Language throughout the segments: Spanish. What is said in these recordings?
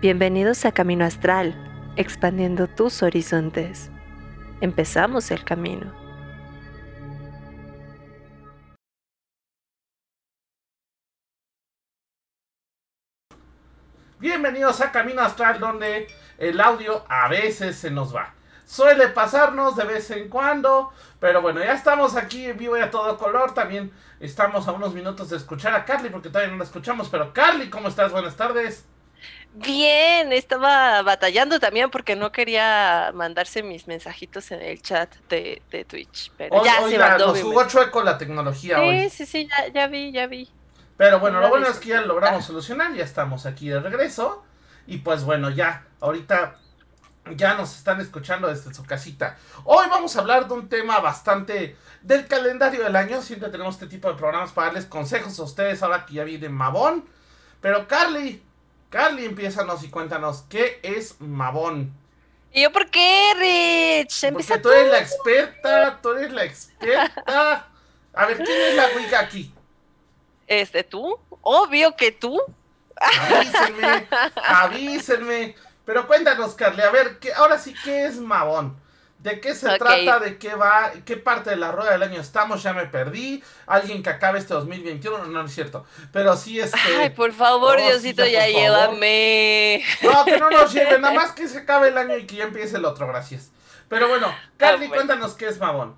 Bienvenidos a Camino Astral, expandiendo tus horizontes. Empezamos el camino. Bienvenidos a Camino Astral, donde el audio a veces se nos va. Suele pasarnos de vez en cuando, pero bueno, ya estamos aquí en vivo y a todo color. También estamos a unos minutos de escuchar a Carly, porque todavía no la escuchamos. Pero Carly, ¿cómo estás? Buenas tardes. Bien, estaba batallando también porque no quería mandarse mis mensajitos en el chat de, Twitch. Pero ya se mandó. Nos jugó chueco la tecnología sí, hoy. Sí, sí, ya, ya vi, ya vi. Pero bueno, lo bueno es que ya logramos solucionar, ya estamos aquí de regreso. Y pues bueno, ya, ahorita ya nos están escuchando desde su casita. Hoy vamos a hablar de un tema bastante del calendario del año. Siempre tenemos este tipo de programas para darles consejos a ustedes ahora que ya viene Mabón. Pero Carly, Carly, empiezanos y cuéntanos, ¿qué es Mabón? ¿Y yo por qué, Rich? Empieza Porque tú eres la experta, tú eres la experta. A ver, ¿quién es la Wicca aquí? Este, tú. Obvio que tú. Avísenme, avísenme. Pero cuéntanos, Carly, a ver, ¿qué, ahora sí, ¿qué es Mabón? ¿De qué se trata? ¿De qué va? ¿Qué parte de la rueda del año estamos? Ya me perdí. Alguien que acabe este 2021, no, no es cierto. Pero sí este. Ay, por favor, oh, Diosito, ya, llévame. No, que no nos lleve, nada más que se acabe el año y que ya empiece el otro, gracias. Pero bueno, Carly, ah, cuéntanos qué es Mabón.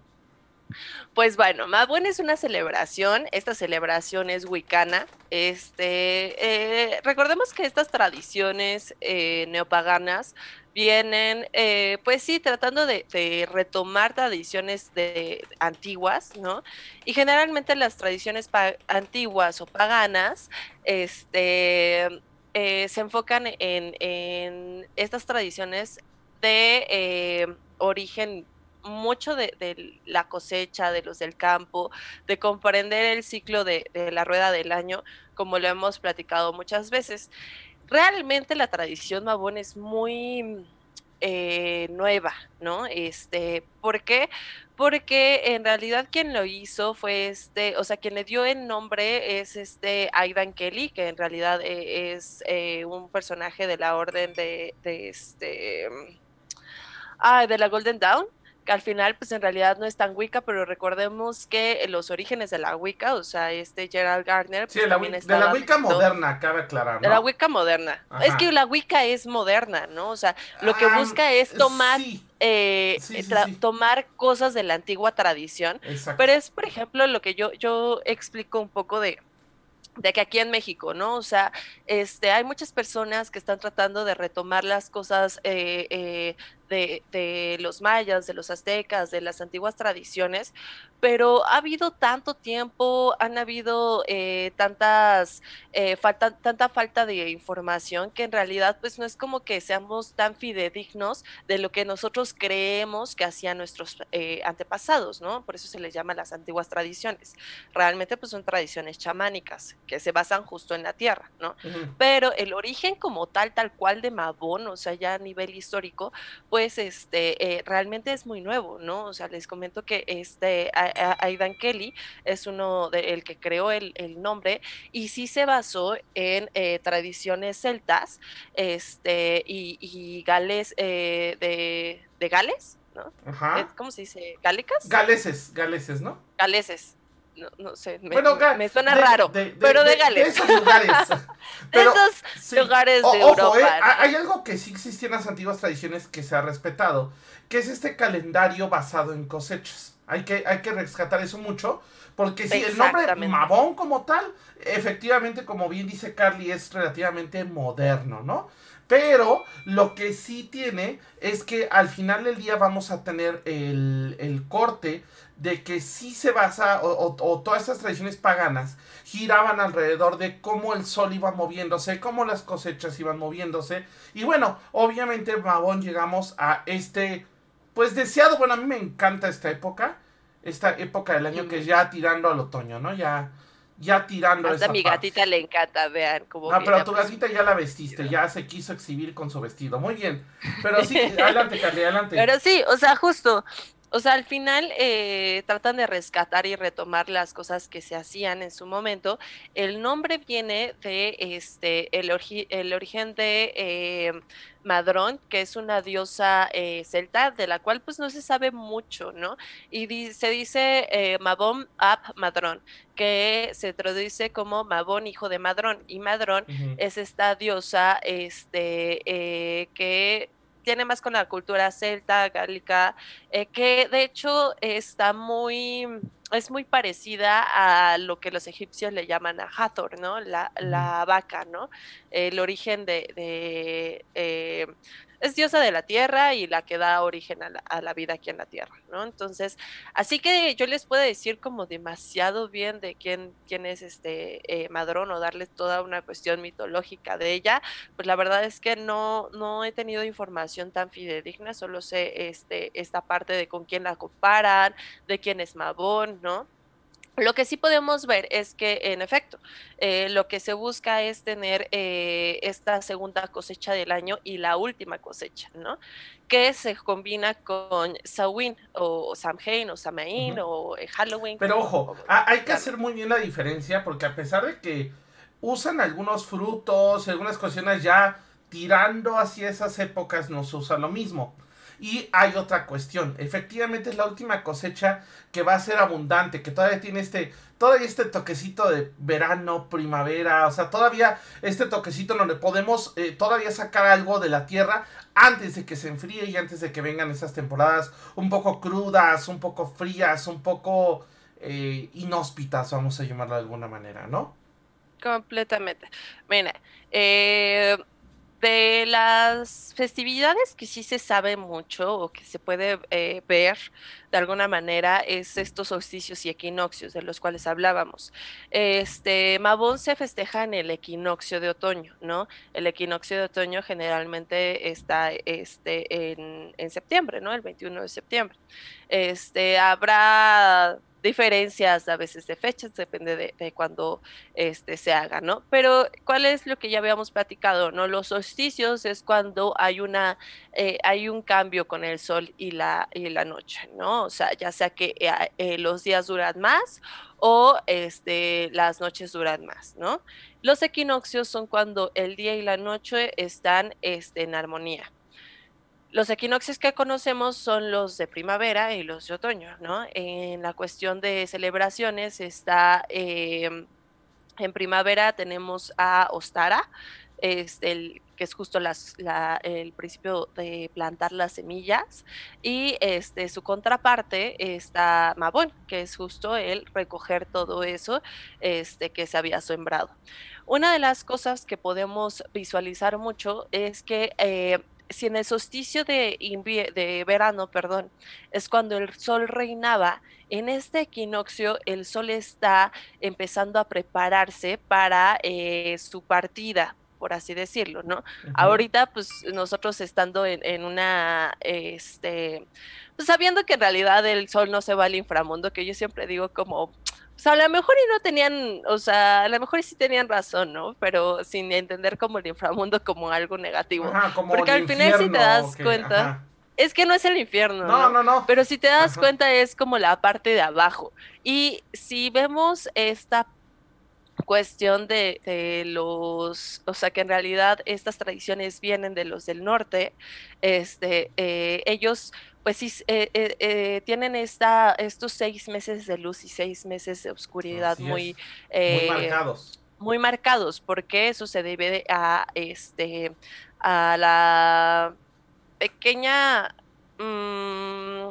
Pues bueno, Mabón es una celebración, esta celebración es wicana. Este, eh, recordemos que estas tradiciones eh, neopaganas vienen, eh, pues sí, tratando de, retomar tradiciones de, antiguas, ¿no? Y generalmente las tradiciones antiguas o paganas, este, se enfocan en, en, estas tradiciones de origen mucho de, la cosecha, de los del campo, de comprender el ciclo de, la rueda del año, como lo hemos platicado muchas veces. Realmente la tradición Mabón es muy eh, nueva, ¿no? Este, ¿por qué? Porque en realidad quien lo hizo fue este, o sea, quien le dio el nombre es este Aidan Kelly, que en realidad eh, es eh, un personaje de la orden de, de este, ah, de la Golden Dawn, que al final pues en realidad no es tan Wicca, pero recordemos que los orígenes de la Wicca, o sea, este Gerald Gardner... Pues, también de la Wicca moderna, cabe aclarar. ¿no? De la Wicca moderna. Es que la Wicca es moderna, ¿no? O sea, lo que ah, busca es tomar... Eh, tomar cosas de la antigua tradición, pero es, por ejemplo, lo que yo, yo explico un poco de, de que aquí en México, ¿no? O sea, este, hay muchas personas que están tratando de retomar las cosas eh, eh, de, los mayas, de los aztecas, de las antiguas tradiciones, pero ha habido tanto tiempo, han habido eh, tantas, eh, falta, tanta falta de información que en realidad pues no es como que seamos tan fidedignos de lo que nosotros creemos que hacían nuestros eh, antepasados, ¿no? Por eso se les llama las antiguas tradiciones. Realmente pues son tradiciones chamánicas que se basan justo en la tierra, ¿no? Pero el origen como tal, tal cual de Mabón, o sea, ya a nivel histórico, pues pues este, eh, realmente es muy nuevo, ¿no? O sea, les comento que este, Aidan Kelly es uno de el que creó el, nombre y sí se basó en eh, tradiciones celtas este, y, gales eh, de, Gales, ¿no? ¿Cómo se dice? ¿Gálicas? Galeses, galeses, ¿no? Galeses, no, no sé, me, me suena raro, pero de, Gales. De esos lugares. de esos lugares de Europa. Eh, hay algo que sí existía en las antiguas tradiciones que se ha respetado, que es este calendario basado en cosechas. Hay que, hay que rescatar eso mucho, porque si el nombre Mabón como tal, efectivamente, como bien dice Carly, es relativamente moderno, ¿no? Pero lo que sí tiene es que al final del día vamos a tener el, el corte de que sí se basa, o, todas estas tradiciones paganas giraban alrededor de cómo el sol iba moviéndose, cómo las cosechas iban moviéndose. Y bueno, obviamente, Mabón, llegamos a este, pues deseado, bueno, a mí me encanta esta época, esta época del año que ya tirando al otoño, ¿no? Ya, ya tirando Hasta a mi gatita le encanta, vean cómo. No, pero tu gatita ya la vestiste, ya se quiso exhibir con su vestido. Muy bien. Pero sí, adelante, Carly, adelante. Pero sí, o sea, justo O sea, al final eh, tratan de rescatar y retomar las cosas que se hacían en su momento. El nombre viene de este el, el origen de eh, Madrón, que es una diosa eh, celta, de la cual pues no se sabe mucho, ¿no? Y se dice eh, Mabón Ap Madrón, que se traduce como Mabón, hijo de Madrón. Y Madrón es esta diosa este, que tiene más con la cultura celta, gálica, eh, que de hecho está muy, es muy parecida a lo que los egipcios le llaman a Hathor, ¿no? La, la vaca, ¿no? El origen de, de eh, es diosa de la tierra y la que da origen a la, vida aquí en la tierra, ¿no? Entonces, así que yo les puedo decir como demasiado bien de quién, quién es este eh, Madrón o darles toda una cuestión mitológica de ella, pues la verdad es que no, no he tenido información tan fidedigna, solo sé este, esta parte de con quién la comparan, de quién es Mabón, ¿no? Lo que sí podemos ver es que, en efecto, eh, lo que se busca es tener eh, esta segunda cosecha del año y la última cosecha, ¿no? Que se combina con Samhain o Samhain o Samain o eh, Halloween. Pero ojo, hay que hacer muy bien la diferencia porque a pesar de que usan algunos frutos, algunas cuestiones ya tirando hacia esas épocas, no se usa lo mismo. Y hay otra cuestión, efectivamente es la última cosecha que va a ser abundante, que todavía tiene este, todavía este toquecito de verano, primavera, o sea, todavía este toquecito donde podemos eh, todavía sacar algo de la tierra antes de que se enfríe y antes de que vengan esas temporadas un poco crudas, un poco frías, un poco eh, inhóspitas, vamos a llamarlo de alguna manera, ¿no? Completamente. Mira, eh, de las festividades que sí se sabe mucho o que se puede eh, ver de alguna manera es estos solsticios y equinoccios de los cuales hablábamos. Este Mabón se festeja en el equinoccio de otoño, ¿no? El equinoccio de otoño generalmente está este, en, en septiembre, ¿no? El 21 de septiembre. Este, habrá diferencias a veces de fechas, depende de, de cuando este, se haga, ¿no? Pero, ¿cuál es lo que ya habíamos platicado, no? Los solsticios es cuando hay una, eh, hay un cambio con el sol y la, y la noche, ¿no? O sea, ya sea que eh, eh, los días duran más o este, las noches duran más, ¿no? Los equinoccios son cuando el día y la noche están este, en armonía. Los equinoccios que conocemos son los de primavera y los de otoño, ¿no? En la cuestión de celebraciones está, em, en primavera tenemos a Ostara, que es justo el principio de plantar las semillas, y este, su contraparte está Mabón, que es justo el recoger todo eso este, que se había sembrado. Una de las cosas que podemos visualizar mucho es que eh, si en el solsticio de, de verano, perdón, es cuando el sol reinaba, en este equinoccio el sol está empezando a prepararse para eh, su partida, por así decirlo, ¿no? Ahorita, pues nosotros estando en, una, este, pues sabiendo que en realidad el sol no se va al inframundo, que yo siempre digo como, o sea, a lo mejor y no tenían, o sea, a lo mejor sí tenían razón, ¿no? Pero sin entender como el inframundo como algo negativo. Porque al final si te das cuenta, es que no es el infierno. No, no, no. Pero si te das cuenta es como la parte de abajo. Y si vemos esta cuestión de, de, los, o sea, que en realidad estas tradiciones vienen de los del norte, este, eh, ellos pues sí, eh, eh, eh, tienen esta, estos seis meses de luz y seis meses de oscuridad muy, muy marcados. Muy marcados, porque eso se debe a, este, a la pequeña, mm,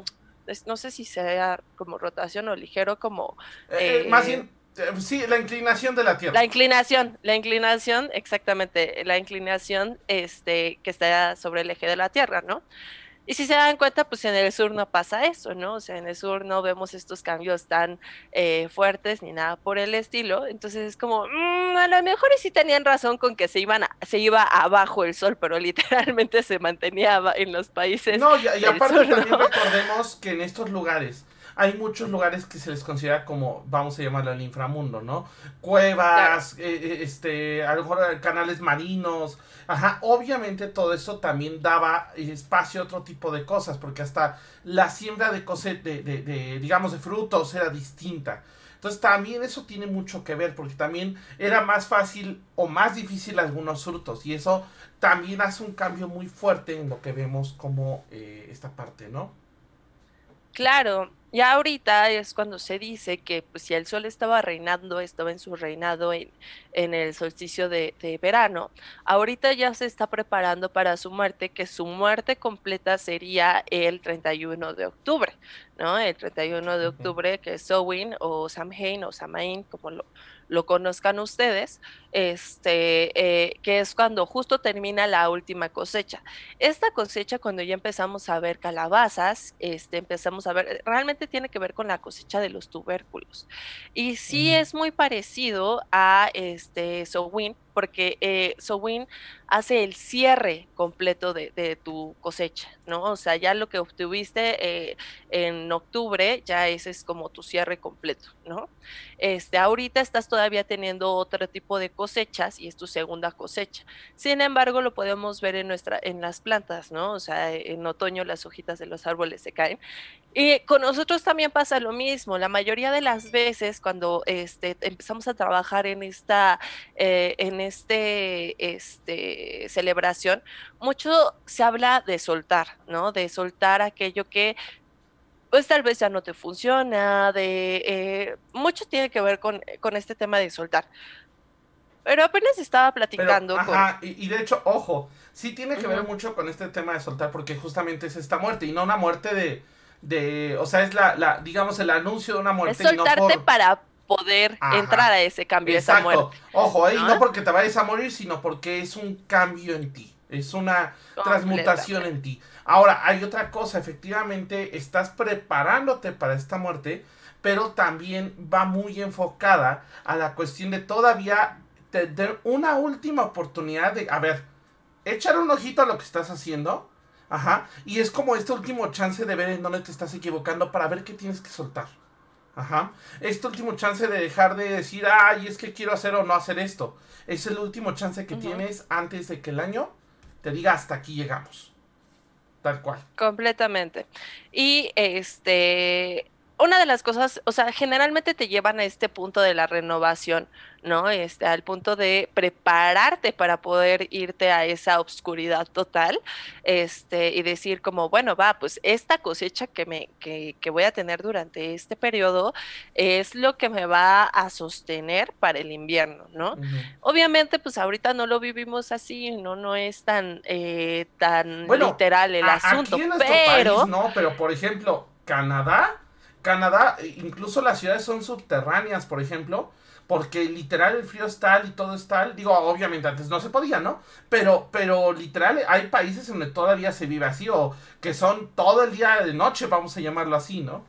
no sé si sea como rotación o ligero, como... más bien, sí, la inclinación de la Tierra. La inclinación, la inclinación, exactamente, la inclinación este, que está sobre el eje de la Tierra, ¿no? Y si se dan cuenta, pues en el sur no pasa eso, ¿no? O sea, en el sur no vemos estos cambios tan eh, fuertes ni nada por el estilo. Entonces es como, mm, a lo mejor sí tenían razón con que se, iban se iba abajo el sol, pero literalmente se mantenía en los países. No, y, aparte también recordemos que en estos lugares hay muchos lugares que se les considera como, vamos a llamarlo el inframundo, ¿no? Cuevas, eh, eh, este, a lo mejor canales marinos, ajá, obviamente todo eso también daba espacio a otro tipo de cosas, porque hasta la siembra de, de, de, de digamos, de frutos era distinta. Entonces también eso tiene mucho que ver, porque también era más fácil o más difícil algunos frutos, y eso también hace un cambio muy fuerte en lo que vemos como eh, esta parte, ¿no? Claro, ya ahorita es cuando se dice que pues, si el sol estaba reinando, estaba en su reinado en, en el solsticio de, de, verano, ahorita ya se está preparando para su muerte, que su muerte completa sería el 31 de octubre, ¿no? El 31 de octubre, que es Samhain o Samhain o Samain, como lo, lo conozcan ustedes, este, eh, que es cuando justo termina la última cosecha. Esta cosecha, cuando ya empezamos a ver calabazas, este, empezamos a ver, realmente tiene que ver con la cosecha de los tubérculos. Y sí es muy parecido a este Sowin, porque eh, Sowin hace el cierre completo de, tu cosecha, ¿no? O sea, ya lo que obtuviste eh, en octubre, ya ese es como tu cierre completo, ¿no? Este, ahorita estás todavía teniendo otro tipo de cosechas y es tu segunda cosecha. Sin embargo, lo podemos ver en, nuestra, en las plantas, ¿no? O sea, en otoño las hojitas de los árboles se caen. Y con nosotros también pasa lo mismo. La mayoría de las veces cuando este, empezamos a trabajar en esta, eh, en este, este, celebración, mucho se habla de soltar, ¿no? De soltar aquello que pues tal vez ya no te funciona, de eh, mucho tiene que ver con, con, este tema de soltar. Pero apenas estaba platicando. ajá, y, de hecho, ojo, sí tiene que ver mucho con este tema de soltar, porque justamente es esta muerte, y no una muerte de, de o sea, es la, la digamos, el anuncio de una muerte. Es soltarte para poder entrar a ese cambio, esa muerte. Ojo, ahí ¿no? porque te vayas a morir, sino porque es un cambio en ti, es una transmutación en ti. Ahora, hay otra cosa, efectivamente, estás preparándote para esta muerte, pero también va muy enfocada a la cuestión de todavía tener una última oportunidad de, a ver, echar un ojito a lo que estás haciendo, ajá, y es como este último chance de ver en dónde te estás equivocando para ver qué tienes que soltar. Ajá. Este último chance de dejar de decir, ay, es que quiero hacer o no hacer esto. Es el último chance que tienes antes de que el año te diga hasta aquí llegamos. Tal cual. Completamente. Y este, una de las cosas, o sea, generalmente te llevan a este punto de la renovación, ¿no? Este, al punto de prepararte para poder irte a esa obscuridad total, este, y decir como, bueno, va, pues esta cosecha que me, que, que voy a tener durante este periodo es lo que me va a sostener para el invierno, ¿no? Obviamente, pues ahorita no lo vivimos así, no, no es tan, eh, tan literal el asunto, pero... no, pero por ejemplo, Canadá Canadá, incluso las ciudades son subterráneas, por ejemplo, porque literal el frío es tal y todo es tal. Digo, obviamente antes no se podía, ¿no? Pero, pero literal hay países donde todavía se vive así, o que son todo el día de noche, vamos a llamarlo así, ¿no?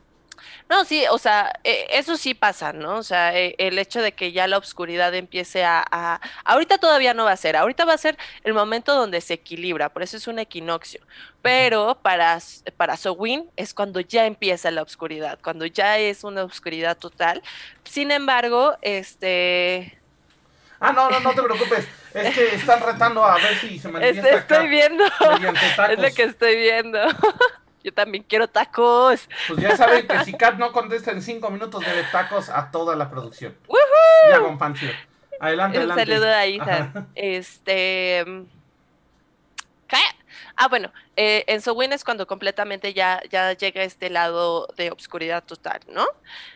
No, sí, o sea, eh, eso sí pasa, ¿no? O sea, eh, el hecho de que ya la oscuridad empiece a, Ahorita todavía no va a ser, ahorita va a ser el momento donde se equilibra, por eso es un equinoccio. Pero para, para Sowin es cuando ya empieza la oscuridad, cuando ya es una oscuridad total. Sin embargo, este... Ah, no, no, no te preocupes. Es que están retando a ver si se manifiesta Estoy viendo. Es lo que estoy viendo. Yo también quiero tacos. Pues ya saben que si Kat no contesta en cinco minutos, debe tacos a toda la producción. Ya con Pancho. Adelante, Un adelante. saludo a Ethan. Este. ¿Qué? Ah, bueno, eh, en Sowin es cuando completamente ya, ya llega este lado de obscuridad total, ¿no?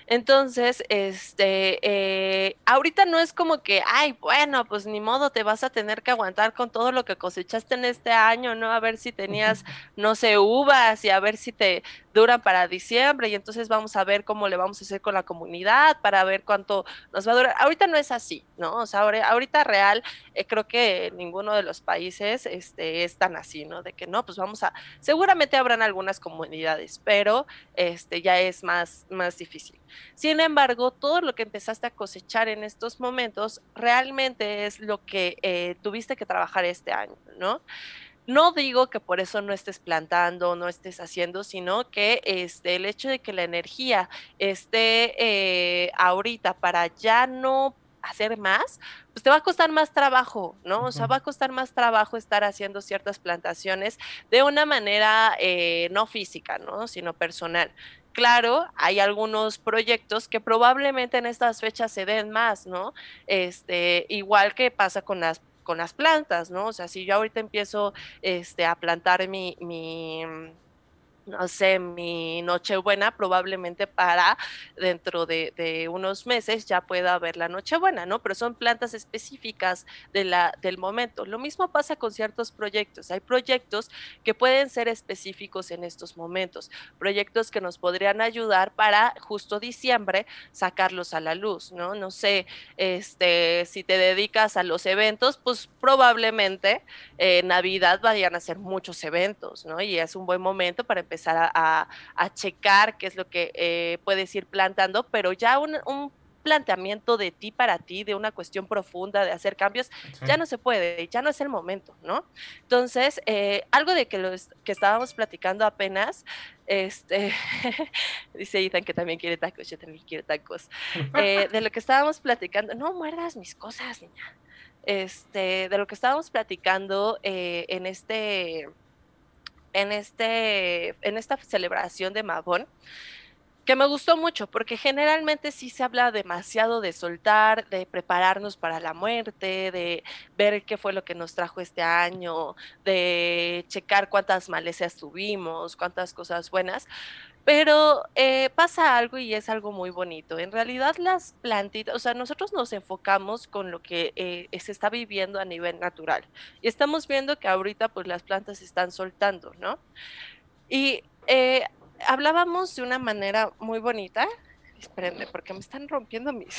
Entonces, este, eh, ahorita no es como que, ay, bueno, pues ni modo, te vas a tener que aguantar con todo lo que cosechaste en este año, ¿no? A ver si tenías, no sé, uvas y a ver si te duran para diciembre y entonces vamos a ver cómo le vamos a hacer con la comunidad para ver cuánto nos va a durar. Ahorita no es así, ¿no? O sea, ahorita real, eh, creo que ninguno de los países este, es tan así, ¿no? De que no, pues vamos a, seguramente habrán algunas comunidades, pero este, ya es más, más difícil. Sin embargo, todo lo que empezaste a cosechar en estos momentos realmente es lo que eh, tuviste que trabajar este año, ¿no? No digo que por eso no estés plantando, no estés haciendo, sino que este, el hecho de que la energía esté eh, ahorita para ya no hacer más, pues te va a costar más trabajo, ¿no? O sea, va a costar más trabajo estar haciendo ciertas plantaciones de una manera eh, no física, ¿no? Sino personal. Claro, hay algunos proyectos que probablemente en estas fechas se den más, ¿no? Este, igual que pasa con las con las plantas, ¿no? O sea, si yo ahorita empiezo este, a plantar mi, mi no sé, mi Nochebuena, probablemente para dentro de, unos meses ya pueda haber la Nochebuena, ¿no? Pero son plantas específicas de la, del momento. Lo mismo pasa con ciertos proyectos. Hay proyectos que pueden ser específicos en estos momentos, proyectos que nos podrían ayudar para justo diciembre sacarlos a la luz, ¿no? No sé, este, si te dedicas a los eventos, pues probablemente en Navidad vayan a ser muchos eventos, ¿no? Y es un buen momento para empezar empezar a, checar qué es lo que eh, puedes ir plantando, pero ya un, planteamiento de ti para ti, de una cuestión profunda, de hacer cambios, ya no se puede, ya no es el momento, ¿no? Entonces, eh, algo de que, los, que estábamos platicando apenas, este, dice Ethan que también quiere tacos, yo también quiero tacos, eh, de lo que estábamos platicando, no muerdas mis cosas, niña, este, de lo que estábamos platicando en este en, este, en esta celebración de Mabón, que me gustó mucho, porque generalmente sí se habla demasiado de soltar, de prepararnos para la muerte, de ver qué fue lo que nos trajo este año, de checar cuántas malezas tuvimos, cuántas cosas buenas, pero eh, pasa algo y es algo muy bonito. En realidad las plantitas, o sea, nosotros nos enfocamos con lo que eh, se está viviendo a nivel natural. Y estamos viendo que ahorita pues las plantas están soltando, ¿no? Y eh, hablábamos de una manera muy bonita. Espérenme, porque me están rompiendo mis,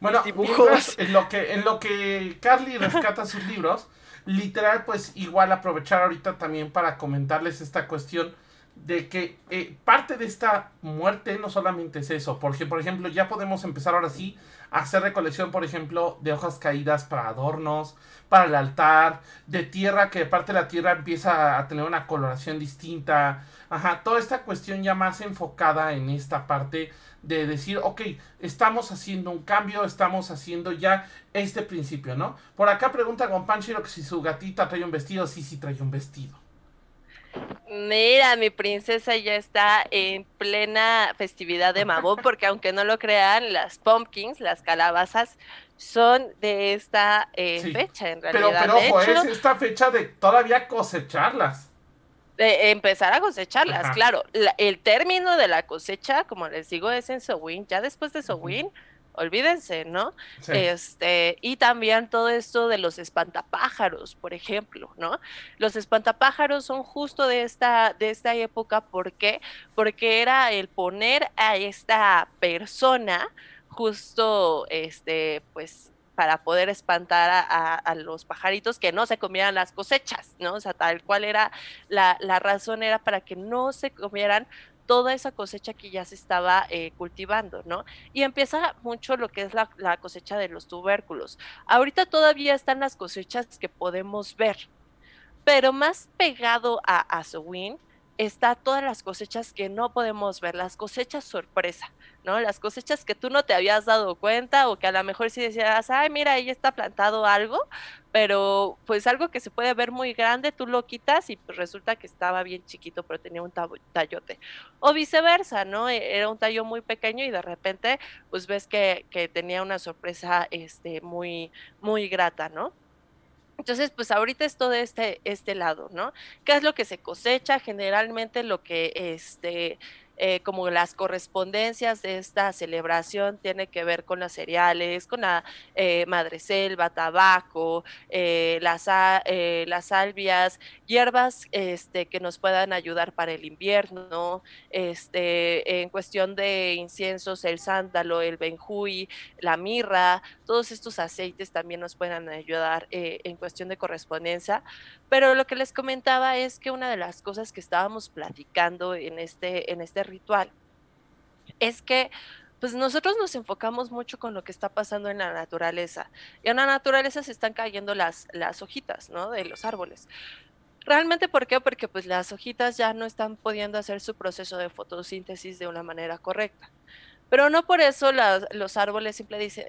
bueno, dibujos. En lo, que, en lo que Carly rescata sus libros, literal, pues igual aprovechar ahorita también para comentarles esta cuestión de que eh, parte de esta muerte no solamente es eso, porque por ejemplo ya podemos empezar ahora sí a hacer recolección, por ejemplo, de hojas caídas para adornos, para el altar, de tierra, que parte de la tierra empieza a tener una coloración distinta, ajá, toda esta cuestión ya más enfocada en esta parte de decir, ok, estamos haciendo un cambio, estamos haciendo ya este principio, ¿no? Por acá pregunta Gonpanchiro que si su gatita trae un vestido, sí, sí trae un vestido. Mira, mi princesa ya está en plena festividad de Mabón, porque aunque no lo crean, las pumpkins, las calabazas, son de esta eh, fecha en realidad. Pero, pero ojo, es esta fecha de todavía cosecharlas. De empezar a cosecharlas, claro. el término de la cosecha, como les digo, es en Sowin. Ya después de Sowin, olvídense, ¿no? Este, y también todo esto de los espantapájaros, por ejemplo, ¿no? Los espantapájaros son justo de esta, de esta época, ¿por qué? Porque era el poner a esta persona justo, este, pues, para poder espantar a, los pajaritos que no se comieran las cosechas, ¿no? O sea, tal cual era la, la razón era para que no se comieran toda esa cosecha que ya se estaba eh, cultivando, ¿no? Y empieza mucho lo que es la, cosecha de los tubérculos. Ahorita todavía están las cosechas que podemos ver, pero más pegado a, a está todas las cosechas que no podemos ver, las cosechas sorpresa, ¿no? Las cosechas que tú no te habías dado cuenta o que a lo mejor si decías, ay, mira, ahí está plantado algo, pero pues algo que se puede ver muy grande, tú lo quitas y pues resulta que estaba bien chiquito, pero tenía un tallote. O viceversa, ¿no? E-, era un tallo muy pequeño y de repente pues ves que, que tenía una sorpresa este, muy, muy grata, ¿no? Entonces, pues ahorita es todo este, este lado, ¿no? ¿Qué es lo que se cosecha? Generalmente lo que este, eh, como las correspondencias de esta celebración tiene que ver con los cereales, con la eh, madreselva, tabaco, eh, las, las salvias, hierbas este, que nos puedan ayudar para el invierno, este, en cuestión de inciensos, el sándalo, el benjuy, la mirra, todos estos aceites también nos pueden ayudar en cuestión de correspondencia. Pero lo que les comentaba es que una de las cosas que estábamos platicando en este, en este ritual es que pues nosotros nos enfocamos mucho con lo que está pasando en la naturaleza. Y en la naturaleza se están cayendo las, las hojitas, ¿no? De los árboles. Realmente, ¿por qué? Porque pues las hojitas ya no están pudiendo hacer su proceso de fotosíntesis de una manera correcta. Pero no por eso los árboles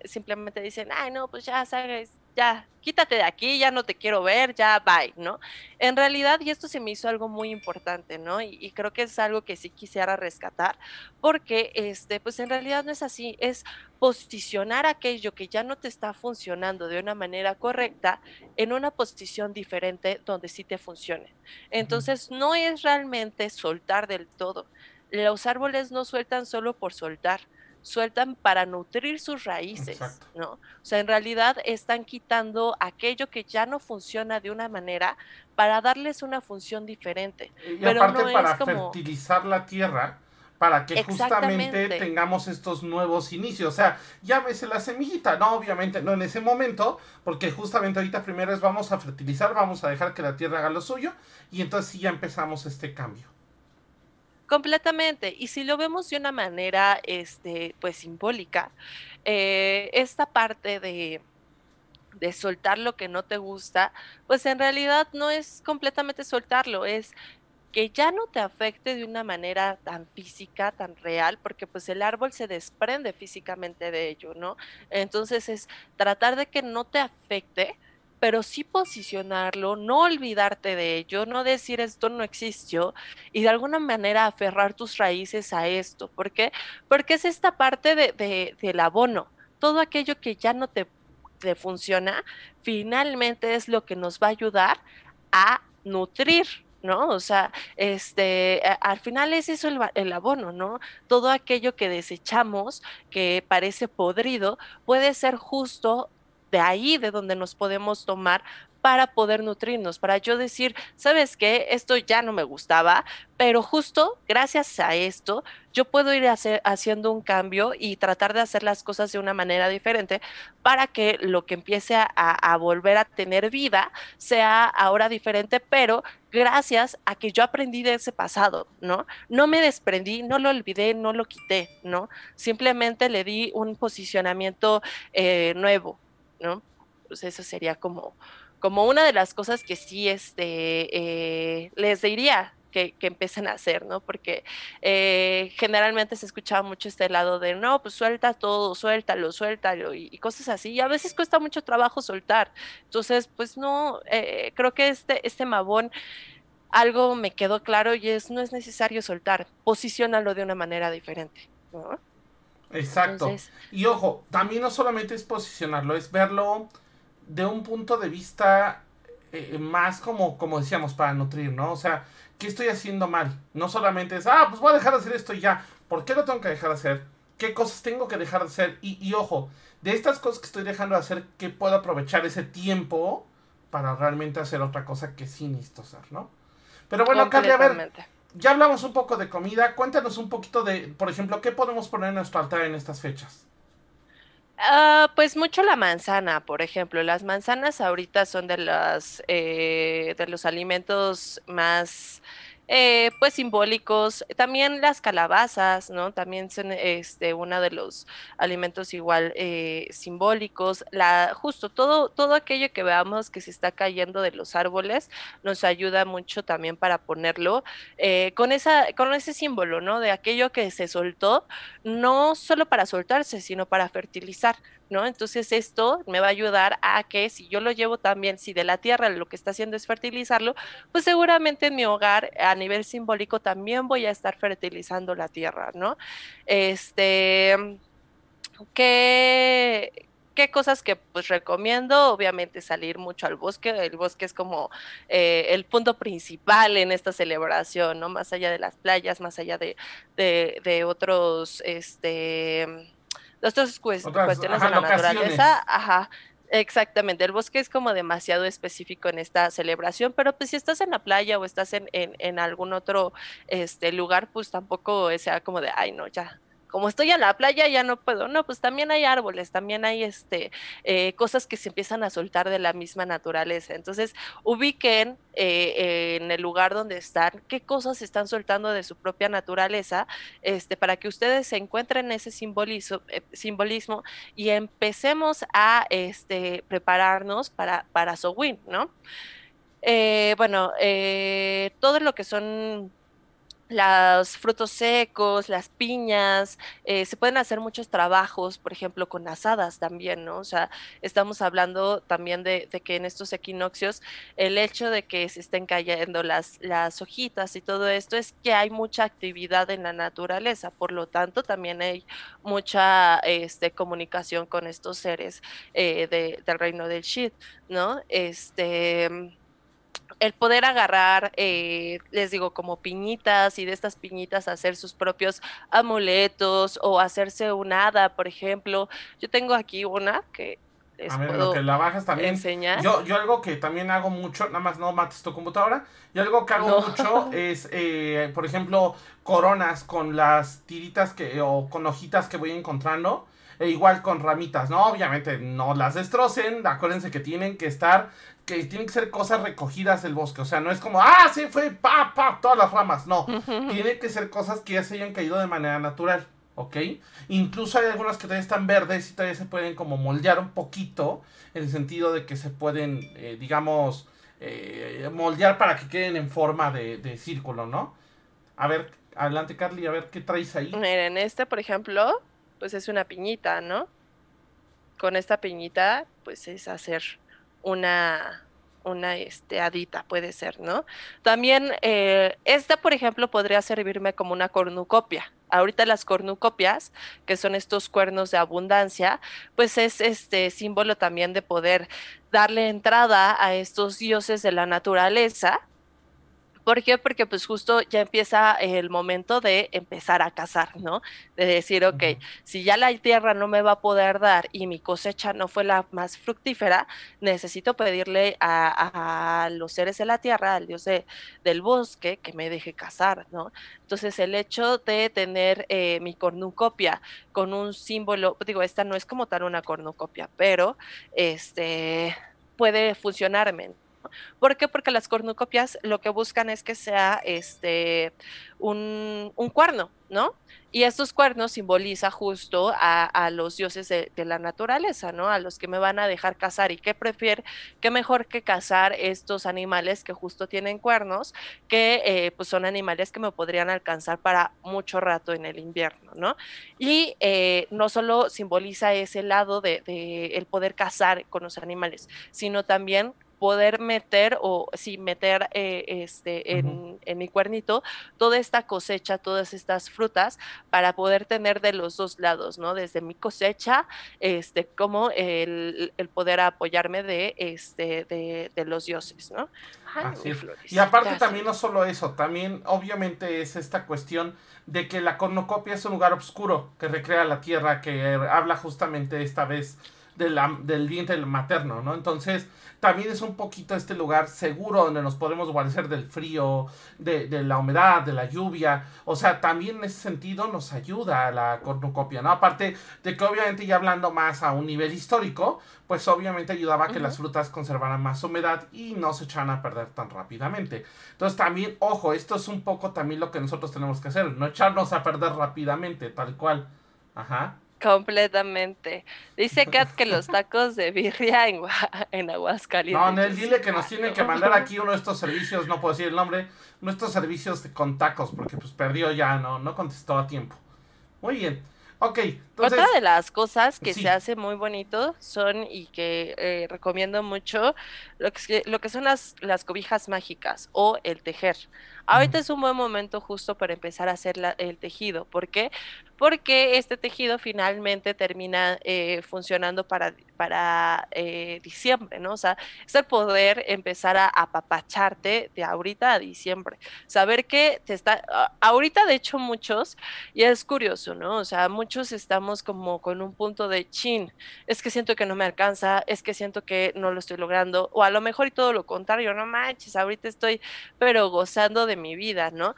simplemente dicen, ay, no, pues ya sabes, ya, quítate de aquí, ya no te quiero ver, ya, bye, ¿no? En realidad, y esto se me hizo algo muy importante, ¿no? Y, creo que es algo que sí quisiera rescatar, porque, este, pues en realidad no es así, es posicionar aquello que ya no te está funcionando de una manera correcta en una posición diferente donde sí te funcione. Entonces, no es realmente soltar del todo los árboles no sueltan solo por soltar, sueltan para nutrir sus raíces, ¿no? O sea, en realidad están quitando aquello que ya no funciona de una manera para darles una función diferente. Y aparte para fertilizar la tierra, para que justamente tengamos estos nuevos inicios. O sea, ya ves la semillita, no, obviamente no en ese momento, porque justamente ahorita primero es vamos a fertilizar, vamos a dejar que la tierra haga lo suyo, y entonces sí ya empezamos este cambio. Completamente. Y si lo vemos de una manera, este, pues simbólica, eh, esta parte de, de soltar lo que no te gusta, pues en realidad no es completamente soltarlo, es que ya no te afecte de una manera tan física, tan real, porque pues el árbol se desprende físicamente de ello, ¿no? Entonces es tratar de que no te afecte, pero sí posicionarlo, no olvidarte de ello, no decir esto no existió y de alguna manera aferrar tus raíces a esto. ¿Por qué? Porque es esta parte de, del abono. Todo aquello que ya no te, te funciona, finalmente es lo que nos va a ayudar a nutrir ¿no? O sea, este, al final es eso el, el, abono, ¿no? Todo aquello que desechamos, que parece podrido, puede ser justo de ahí de donde nos podemos tomar para poder nutrirnos, para yo decir, ¿sabes qué? Esto ya no me gustaba, pero justo gracias a esto yo puedo ir haciendo un cambio y tratar de hacer las cosas de una manera diferente para que lo que empiece a, a volver a tener vida sea ahora diferente, pero gracias a que yo aprendí de ese pasado, ¿no? No me desprendí, no lo olvidé, no lo quité, ¿no? Simplemente le di un posicionamiento eh, nuevo, ¿no? Pues eso sería como, como una de las cosas que sí este, eh, les diría que, que, empiecen a hacer, ¿no? Porque eh, generalmente se escuchaba mucho este lado de, no, pues suelta todo, suéltalo, suéltalo y, cosas así. Y a veces cuesta mucho trabajo soltar. Entonces, pues no, eh, creo que este, este mabón algo me quedó claro y es, no es necesario soltar, posicionalo de una manera diferente, ¿no? Exacto. y ojo, también no solamente es posicionarlo, es verlo de un punto de vista eh, más como, como decíamos, para nutrir, ¿no? O sea, ¿qué estoy haciendo mal? No solamente es, ah, pues voy a dejar de hacer esto y ya. ¿Por qué lo tengo que dejar de hacer? ¿Qué cosas tengo que dejar de hacer? Y, y ojo, de estas cosas que estoy dejando de hacer, ¿qué puedo aprovechar ese tiempo para realmente hacer otra cosa que sí necesito hacer, ¿no? Pero bueno, Carly, a ver, ya hablamos un poco de comida. Cuéntanos un poquito de, por ejemplo, ¿qué podemos poner en nuestro altar en estas fechas? Ah, pues mucho la manzana, por ejemplo. Las manzanas ahorita son de las eh, de los alimentos más eh, pues simbólicos, también las calabazas, ¿no? También son este, uno de los alimentos igual eh, simbólicos, la, justo todo, todo aquello que veamos que se está cayendo de los árboles nos ayuda mucho también para ponerlo eh, con, esa, con ese símbolo, ¿no? De aquello que se soltó, no solo para soltarse, sino para fertilizar. ¿No? Entonces esto me va a ayudar a que si yo lo llevo también, si de la tierra lo que está haciendo es fertilizarlo, pues seguramente en mi hogar a nivel simbólico también voy a estar fertilizando la tierra, ¿no? Este, ¿qué, qué cosas que pues recomiendo? Obviamente salir mucho al bosque, el bosque es como eh, el punto principal en esta celebración, ¿no? Más allá de las playas, más allá de, de, de otros, este otras cuestiones de la naturaleza, ajá, Exactamente, el bosque es como demasiado específico en esta celebración, pero pues si estás en la playa o estás en, en, en algún otro este, lugar, pues tampoco sea como de, ay no, ya, como estoy en la playa ya no puedo. No, pues también hay árboles, también hay este eh, cosas que se empiezan a soltar de la misma naturaleza. Entonces, ubiquen eh, en el lugar donde están qué cosas están soltando de su propia naturaleza, este, para que ustedes se encuentren ese eh, simbolismo y empecemos a este, prepararnos para, para Sowin, ¿no? Bueno, todo lo que son los frutos secos, las piñas, eh, se pueden hacer muchos trabajos, por ejemplo, con asadas también, ¿no? O sea, estamos hablando también de, que en estos equinoccios el hecho de que se estén cayendo las, las hojitas y todo esto es que hay mucha actividad en la naturaleza, por lo tanto también hay mucha este, comunicación con estos seres eh, del reino del shit, ¿no? Este el poder agarrar, eh, les digo, como piñitas y de estas piñitas hacer sus propios amuletos o hacerse un hada, por ejemplo. Yo tengo aquí una que les a ver, lo que la bajas también. Enseñar. Yo, yo algo que también hago mucho, nada más no mates tu computadora, yo algo que hago mucho es, eh, por ejemplo, coronas con las tiritas que, o con hojitas que voy encontrando. E igual con ramitas, ¿no? Obviamente no las destrocen, acuérdense que tienen que estar que tienen que ser cosas recogidas del bosque. O sea, no es como, ah, sí, fue, pa, pa, todas las ramas. No, tiene que ser cosas que ya se hayan caído de manera natural. ¿Ok? Incluso hay algunas que todavía están verdes y todavía se pueden como moldear un poquito. En el sentido de que se pueden, eh, digamos, eh, moldear para que queden en forma de, de círculo, ¿no? A ver, adelante Carly, a ver qué traes ahí. Miren, este, por ejemplo, pues es una piñita, ¿no? Con esta piñita, pues es hacer una, una este, adita, puede ser, ¿no? También eh, esta, por ejemplo, podría servirme como una cornucopia. Ahorita las cornucopias, que son estos cuernos de abundancia, pues es este símbolo también de poder darle entrada a estos dioses de la naturaleza ¿Por qué? Porque pues justo ya empieza el momento de empezar a cazar, ¿no? De decir, ok, si ya la tierra no me va a poder dar y mi cosecha no fue la más fructífera, necesito pedirle a, los seres de la tierra, al dios del bosque, que me deje cazar, ¿no? Entonces el hecho de tener eh, mi cornucopia con un símbolo, digo, esta no es como tal una cornucopia, pero este puede funcionarme, ¿Por qué? Porque las cornucopias lo que buscan es que sea este un, cuerno, ¿no? Y estos cuernos simboliza justo a, los dioses de, la naturaleza, ¿no? A los que me van a dejar cazar. ¿Y qué prefiere? ¿Qué mejor que cazar estos animales que justo tienen cuernos, que eh, pues son animales que me podrían alcanzar para mucho rato en el invierno, ¿no? Y eh, no solo simboliza ese lado de, de el poder cazar con los animales, sino también poder meter o sí, meter eh, este, en, mi cuernito toda esta cosecha, todas estas frutas para poder tener de los dos lados, ¿no? Desde mi cosecha, este, como el, poder apoyarme de, este, de, los dioses, ¿no? y aparte también no solo eso, también obviamente es esta cuestión de que la cornocopia es un lugar oscuro que recrea la tierra, que habla justamente esta vez del vientre materno, ¿no? Entonces, también es un poquito este lugar seguro donde nos podemos guarecer del frío, de, la humedad, de la lluvia. O sea, también en ese sentido nos ayuda a la cornucopia, ¿no? Aparte de que obviamente ya hablando más a un nivel histórico, pues obviamente ayudaba a que las frutas conservaran más humedad y no se echaran a perder tan rápidamente. Entonces también, ojo, esto es un poco también lo que nosotros tenemos que hacer, no echarnos a perder rápidamente, tal cual. Ajá. Completamente. Dice Kat que los tacos de birria en, en Aguascalientes. No, Nel, dile que nos tienen que mandar aquí uno de estos servicios, no puedo decir el nombre, nuestros servicios con tacos, porque pues perdió ya, no, no contestó a tiempo. Muy bien. Ok, entonces... Otra de las cosas que se hace muy bonito son y que eh, recomiendo mucho lo que, lo que son las, las cobijas mágicas o el tejer. Ahorita es un buen momento justo para empezar a hacer el tejido. ¿Por qué? Porque este tejido finalmente termina eh, funcionando para, para eh, diciembre, ¿no? O sea, es el poder empezar a apapacharte de ahorita a diciembre. Saber que te está, ahorita de hecho muchos, y es curioso, ¿no? O sea, muchos estamos como con un punto de chin, es que siento que no me alcanza, es que siento que no lo estoy logrando, o a lo mejor y todo lo contrario, no manches, ahorita estoy pero gozando de mi vida, ¿no?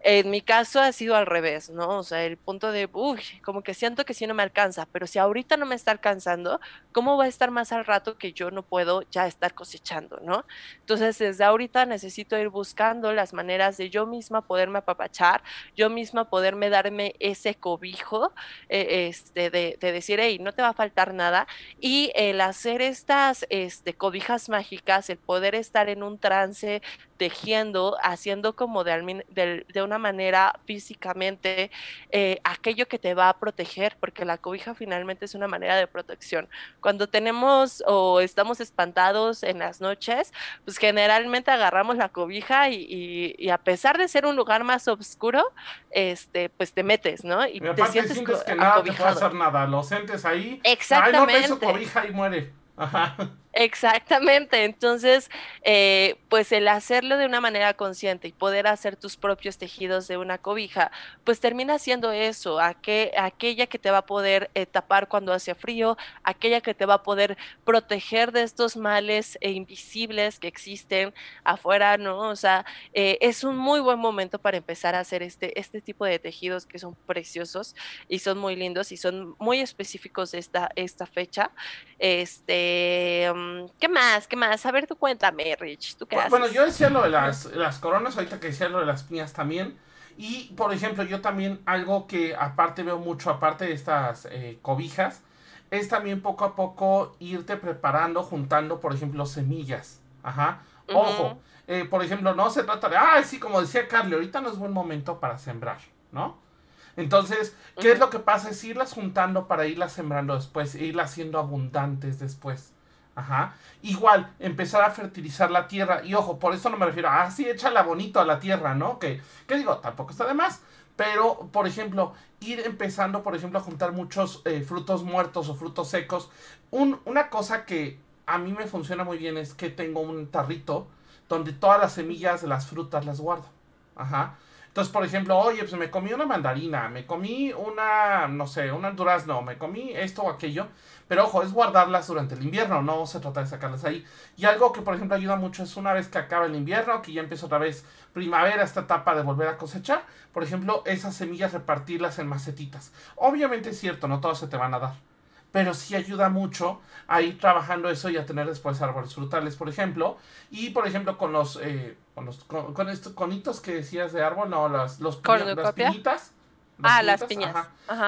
En mi caso ha sido al revés, ¿no? O sea, el punto de, uy, como que siento que sí no me alcanza, pero si ahorita no me está alcanzando, ¿cómo va a estar más al rato que yo no puedo ya estar cosechando, ¿no? Entonces, desde ahorita necesito ir buscando las maneras de yo misma poderme apapachar, yo misma poderme darme ese cobijo, eh, este, de, de, decir, hey, no te va a faltar nada, y el hacer estas este, cobijas mágicas, el poder estar en un trance tejiendo, haciendo como de, de, una manera físicamente eh, aquello que te va a proteger, porque la cobija finalmente es una manera de protección. Cuando tenemos o estamos espantados en las noches, pues generalmente agarramos la cobija y, a pesar de ser un lugar más oscuro, este, pues te metes, ¿no? Y, te sientes, que nada te puede hacer nada, lo sientes ahí, Exactamente. Ay, no cobija y muere. Ajá. Exactamente, entonces, eh, pues el hacerlo de una manera consciente y poder hacer tus propios tejidos de una cobija, pues termina siendo eso, aquella que te va a poder eh, tapar cuando hace frío, aquella que te va a poder proteger de estos males e invisibles que existen afuera, ¿no? O sea, eh, es un muy buen momento para empezar a hacer este, este tipo de tejidos que son preciosos y son muy lindos y son muy específicos de esta, esta fecha. Este Mm, ¿Qué más? ¿Qué más? A ver, tú cuéntame, Rich. ¿Tú qué bueno, yo decía lo de las, las coronas, ahorita que decía lo de las piñas también. Y, por ejemplo, yo también algo que aparte veo mucho, aparte de estas eh, cobijas, es también poco a poco irte preparando, juntando, por ejemplo, semillas. Ajá. Ojo, eh, por ejemplo, no se trata de, ah, sí, como decía Carly, ahorita no es buen momento para sembrar, ¿no? Entonces, ¿qué es lo que pasa? Es irlas juntando para irlas sembrando después, e irlas haciendo abundantes después. Ajá. Igual, empezar a fertilizar la tierra. Y ojo, por eso no me refiero a, ah, sí, échala bonito a la tierra, ¿no? Que, que digo, tampoco está de más. Pero, por ejemplo, ir empezando, por ejemplo, a juntar muchos eh, frutos muertos o frutos secos. Un, una cosa que a mí me funciona muy bien es que tengo un tarrito donde todas las semillas de las frutas las guardo. Ajá. Entonces, por ejemplo, oye, pues me comí una mandarina, me comí una, no sé, un durazno, me comí esto o aquello. Pero ojo, es guardarlas durante el invierno, no se trata de sacarlas ahí. Y algo que, por ejemplo, ayuda mucho es una vez que acaba el invierno, que ya empieza otra vez primavera, esta etapa de volver a cosechar, por ejemplo, esas semillas repartirlas en macetitas. Obviamente es cierto, no todas se te van a dar. Pero sí ayuda mucho a ir trabajando eso y a tener después árboles frutales, por ejemplo. Y, por ejemplo, con los, eh, con los con, estos conitos que decías de árbol, no, las, los, las piñitas ah, las piñas.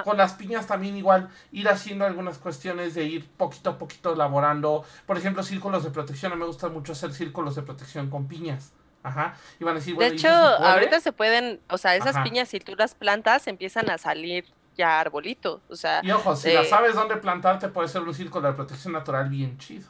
Con las piñas también igual ir haciendo algunas cuestiones de ir poquito a poquito elaborando. Por ejemplo, círculos de protección. A mí me gusta mucho hacer círculos de protección con piñas. Ajá. Y van a decir, de hecho, ahorita se pueden, o sea, esas piñas, si tú las plantas, empiezan a salir ya arbolitos. O sea. Y ojo, si ya sabes dónde plantarte, puede ser un círculo de protección natural bien chido.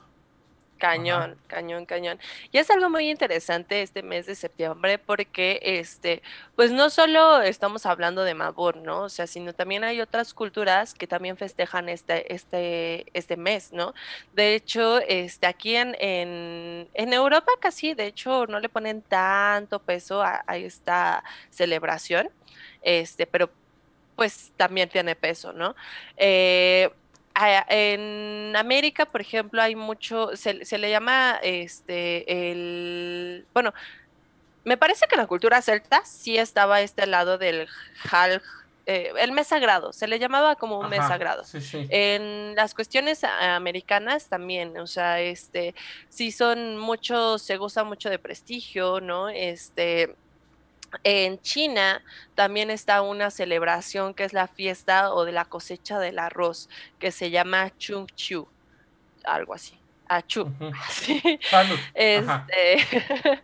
Cañón, cañón, cañón. Y es algo muy interesante este mes de septiembre porque, este, pues no solo estamos hablando de Mabur, ¿no? O sea, sino también hay otras culturas que también festejan este, este, este mes, ¿no? De hecho, este, aquí en, en, en Europa casi, de hecho, no le ponen tanto peso a, a esta celebración, este, pero pues también tiene peso, ¿no? Eh, en América, por ejemplo, hay mucho, se, le llama este el bueno, me parece que la cultura celta sí estaba este lado del Hal, eh, el mes sagrado, se le llamaba como un mes sagrado. En las cuestiones americanas también, o sea, este, sí son mucho, se goza mucho de prestigio, ¿no? Este, en China también está una celebración que es la fiesta o de la cosecha del arroz, que se llama Chung Chu, algo así. Achu. Este,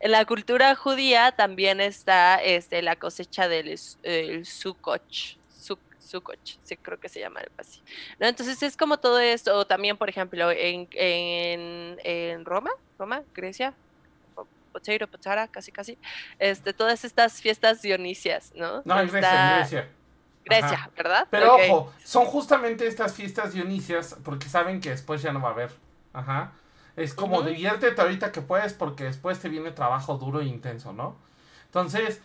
en la cultura judía también está este, la cosecha del el Sukkot. Sukkot, sí, creo que se llama algo así. ¿No? Entonces es como todo esto, o también, por ejemplo, en, en, en Roma, Roma, Grecia, Pocheiro, Pochara, casi casi, este, todas estas fiestas dionisias, ¿no? No, en Grecia, en Grecia. Grecia, ¿verdad? Pero ojo, son justamente estas fiestas dionisias porque saben que después ya no va a haber. Ajá. Es como diviértete ahorita que puedes porque después te viene trabajo duro e intenso, ¿no? Entonces,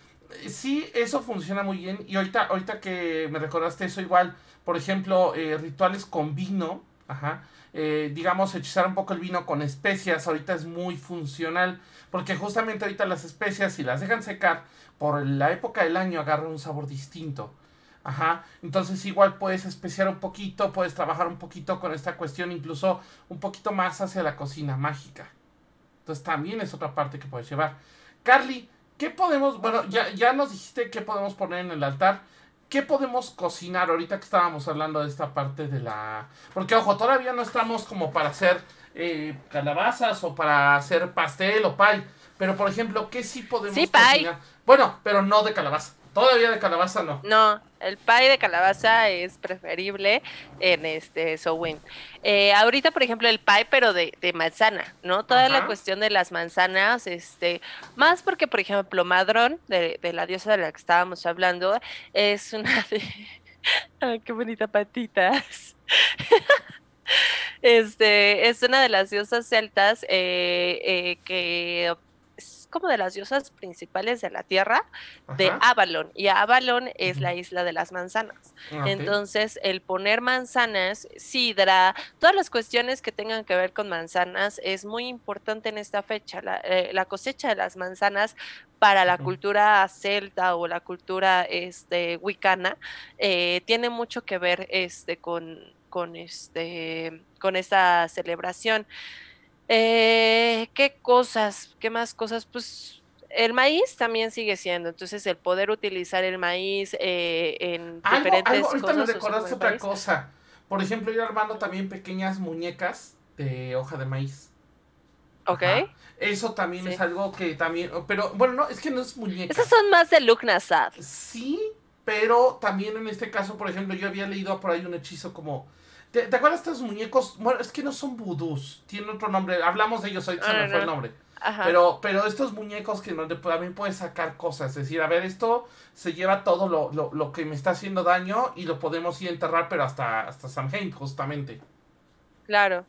sí, eso funciona muy bien. Y ahorita, ahorita que me recordaste eso igual, por ejemplo, eh, rituales con vino, ajá, eh, digamos, hechizar un poco el vino con especias, ahorita es muy funcional, porque justamente ahorita las especias, si las dejan secar, por la época del año agarran un sabor distinto. Ajá, entonces igual puedes especiar un poquito, puedes trabajar un poquito con esta cuestión, incluso un poquito más hacia la cocina mágica. Entonces también es otra parte que puedes llevar. Carly, ¿qué podemos, bueno, ya, ya nos dijiste qué podemos poner en el altar? ¿Qué podemos cocinar ahorita que estábamos hablando de esta parte de la... Porque ojo, todavía no estamos como para hacer eh, calabazas o para hacer pastel o pie. Pero por ejemplo, ¿qué sí podemos sí, cocinar? Bueno, pero no de calabaza. Todavía de calabaza no. No, el pie de calabaza es preferible en este Sowin. Eh, ahorita, por ejemplo, el pie, pero de, manzana, ¿no? Toda la cuestión de las manzanas, este, más porque, por ejemplo, Madrón, de, la diosa de la que estábamos hablando, es una de. Ay, qué bonita patitas. este, es una de las diosas celtas eh, eh, que como de las diosas principales de la tierra, de Avalon. Y Avalon es la isla de las manzanas. Ah, Entonces, el poner manzanas, sidra, todas las cuestiones que tengan que ver con manzanas es muy importante en esta fecha. La, eh, cosecha de las manzanas para la cultura celta o la cultura este, wicana eh, tiene mucho que ver este, con, con, este, con esta celebración. Eh, ¿Qué cosas? ¿Qué más cosas? Pues el maíz también sigue siendo, entonces el poder utilizar el maíz eh, en diferentes algo, ahorita me recordaste otra cosa. Por ejemplo, ir armando también pequeñas muñecas de hoja de maíz. Ok. Eso también es algo que también, pero bueno, no, es que no es muñeca. Esas son más de look Nazar. Sí, pero también en este caso, por ejemplo, yo había leído por ahí un hechizo como ¿Te, acuerdas de estos muñecos? Bueno, es que no son vudús, tienen otro nombre. Hablamos de ellos hoy, se me fue el nombre. Pero, pero estos muñecos que no, también puedes sacar cosas. Es decir, a ver, esto se lleva todo lo, lo, lo, que me está haciendo daño y lo podemos ir a enterrar, pero hasta, hasta Samhain, justamente. Claro.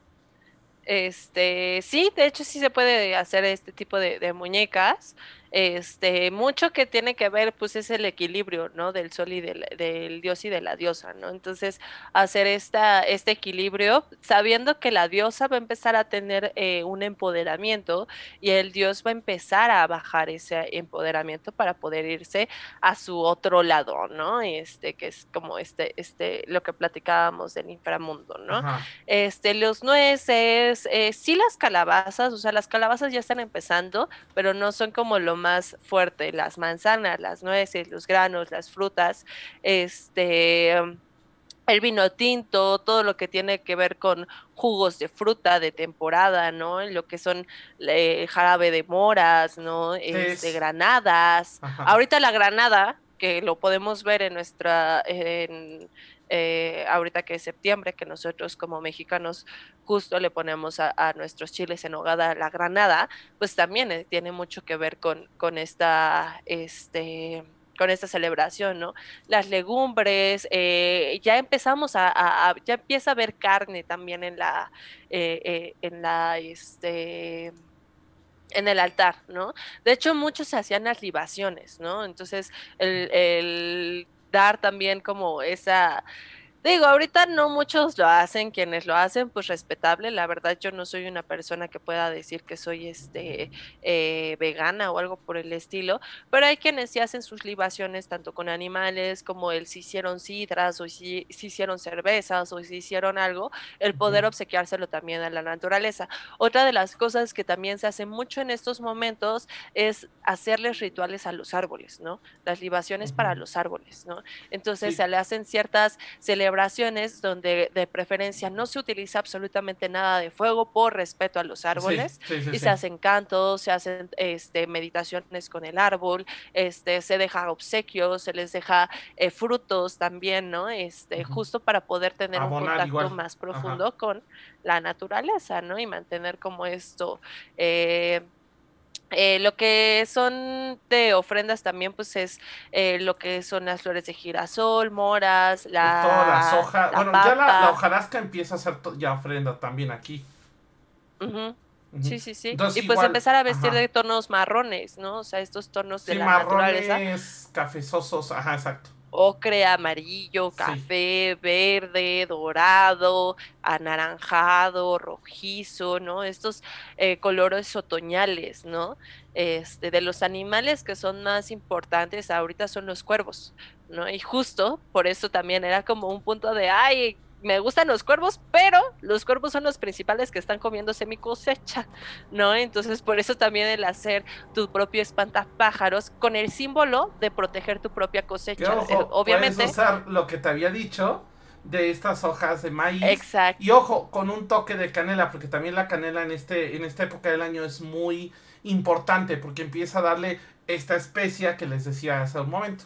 Este, sí, de hecho sí se puede hacer este tipo de, de muñecas este, mucho que tiene que ver, pues es el equilibrio, ¿no? Del sol y del, del dios y de la diosa, ¿no? Entonces, hacer esta, este equilibrio, sabiendo que la diosa va a empezar a tener eh, un empoderamiento y el dios va a empezar a bajar ese empoderamiento para poder irse a su otro lado, ¿no? Este, que es como este, este, lo que platicábamos del inframundo, ¿no? Este, los nueces, eh, sí las calabazas, o sea, las calabazas ya están empezando, pero no son como lo más fuerte, las manzanas, las nueces, los granos, las frutas, este el vino tinto, todo lo que tiene que ver con jugos de fruta de temporada, ¿no? Lo que son eh, jarabe de moras, ¿no? Este, granadas. Ahorita la granada, que lo podemos ver en nuestra, en, eh, ahorita que es septiembre, que nosotros como mexicanos justo le ponemos a, nuestros chiles en hogada la granada, pues también eh, tiene mucho que ver con, con esta, este, con esta celebración, ¿no? Las legumbres, eh, ya empezamos a, ya empieza a haber carne también en la, en la, este, en el altar, ¿no? De hecho, muchos se hacían las libaciones, ¿no? Entonces, el dar también como esa Digo, ahorita no muchos lo hacen, quienes lo hacen, pues respetable. La verdad, yo no soy una persona que pueda decir que soy este eh, vegana o algo por el estilo, pero hay quienes sí hacen sus libaciones tanto con animales como el si hicieron sidras o si, si hicieron cervezas o si hicieron algo, el poder obsequiárselo también a la naturaleza. Otra de las cosas que también se hace mucho en estos momentos es hacerles rituales a los árboles, ¿no? Las libaciones para los árboles, ¿no? Entonces se le hacen ciertas celebraciones donde de preferencia no se utiliza absolutamente nada de fuego por respeto a los árboles y se hacen cantos, se hacen este, meditaciones con el árbol, este, se deja obsequios, se les deja eh, frutos también, ¿no? Este, justo para poder tener un contacto más profundo con la naturaleza, ¿no? Y mantener como esto. Eh, eh, lo que son de ofrendas también, pues es eh, lo que son las flores de girasol, moras, la. Todas las hojas. bueno, ya la, hojarasca empieza a ser ya ofrenda también aquí. Sí, sí, sí. y pues empezar a vestir de tonos marrones, ¿no? O sea, estos tonos de la marrones, naturaleza. cafezosos, ajá, exacto ocre, amarillo, café, verde, dorado, anaranjado, rojizo, ¿no? Estos eh, colores otoñales, ¿no? Este, de los animales que son más importantes ahorita son los cuervos, ¿no? Y justo por eso también era como un punto de, ay, me gustan los cuervos, pero los cuervos son los principales que están comiéndose mi cosecha, ¿no? Entonces, por eso también el hacer tu propio espantapájaros con el símbolo de proteger tu propia cosecha. Eh, obviamente. Puedes usar lo que te había dicho de estas hojas de maíz. Exacto. Y ojo, con un toque de canela, porque también la canela en, este, en esta época del año es muy importante, porque empieza a darle esta especia que les decía hace un momento.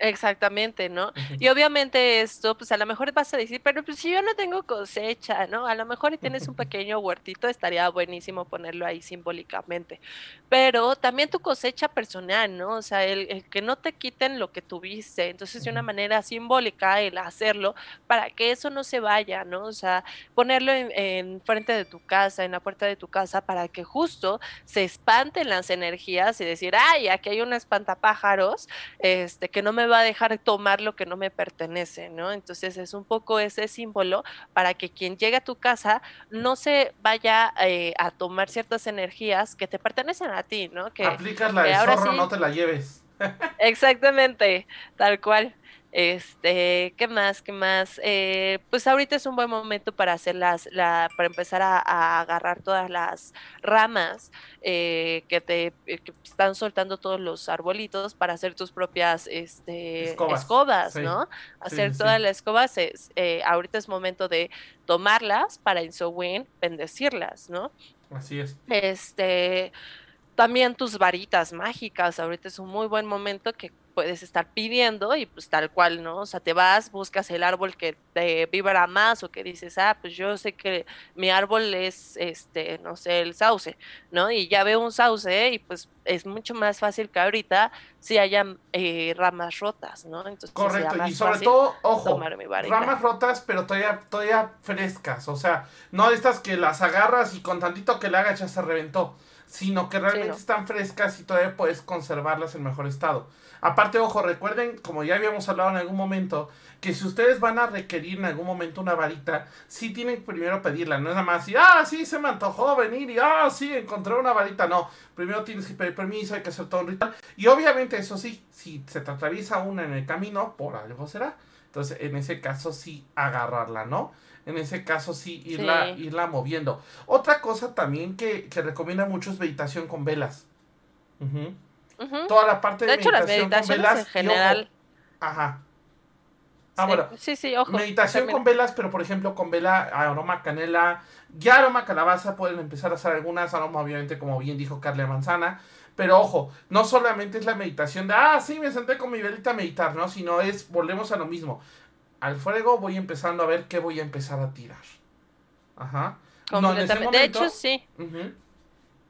Exactamente, ¿no? Y obviamente esto, pues a lo mejor vas a decir, pero pues si yo no tengo cosecha, ¿no? A lo mejor y tienes un pequeño huertito, estaría buenísimo ponerlo ahí simbólicamente. Pero también tu cosecha personal, ¿no? O sea, el, que no te quiten lo que tuviste. Entonces, de una manera simbólica, el hacerlo para que eso no se vaya, ¿no? O sea, ponerlo en, en frente de tu casa, en la puerta de tu casa, para que justo se espanten las energías y decir, ay, aquí hay un espantapájaros, este, que no me va a dejar tomar lo que no me pertenece, ¿no? Entonces es un poco ese símbolo para que quien llegue a tu casa no se vaya eh, a tomar ciertas energías que te pertenecen a ti, ¿no? Que, Aplicas la de zorro, no te la lleves. Exactamente, tal cual. Este, ¿qué más? ¿Qué más? Eh, pues ahorita es un buen momento para hacer las, la, para empezar a, agarrar todas las ramas eh, que te eh, están soltando todos los arbolitos para hacer tus propias este, escobas, ¿no? Hacer todas las escobas. Es, ahorita es momento de tomarlas para en win bendecirlas, ¿no? Así es. Este también tus varitas mágicas. Ahorita es un muy buen momento que puedes estar pidiendo y pues tal cual, ¿no? O sea, te vas, buscas el árbol que te vibra más o que dices, ah, pues yo sé que mi árbol es, este, no sé, el sauce, ¿no? Y ya veo un sauce y pues es mucho más fácil que ahorita si haya eh, ramas rotas, ¿no? Entonces, Correcto, y sobre todo, ojo, ramas rotas, pero todavía, todavía frescas, o sea, no estas que las agarras y con tantito que le hagas ya se reventó, sino que realmente están frescas y todavía puedes conservarlas en mejor estado. Aparte, ojo, recuerden, como ya habíamos hablado en algún momento, que si ustedes van a requerir en algún momento una varita, sí tienen que primero pedirla. No es nada más así, ah, sí, se me antojó venir y, ah, sí, encontré una varita. No, primero tienes que pedir permiso, hay que hacer todo un ritual. Y obviamente, eso sí, si se te atraviesa una en el camino, por algo será. Entonces, en ese caso sí, agarrarla, ¿no? En ese caso sí, irla, irla moviendo. Otra cosa también que, que recomienda mucho es meditación con velas. Toda la parte de, de hecho, meditación las meditaciones con velas en general. Ajá. Ah, bueno. Sí, sí, ojo. Meditación con velas, pero por ejemplo con vela aroma canela, ya aroma calabaza, pueden empezar a hacer algunas, aroma obviamente como bien dijo Carla Manzana. Pero ojo, no solamente es la meditación de, ah, sí, me senté con mi velita a meditar, ¿no? Sino es, volvemos a lo mismo. Al fuego voy empezando a ver qué voy a empezar a tirar. Ajá. de hecho, sí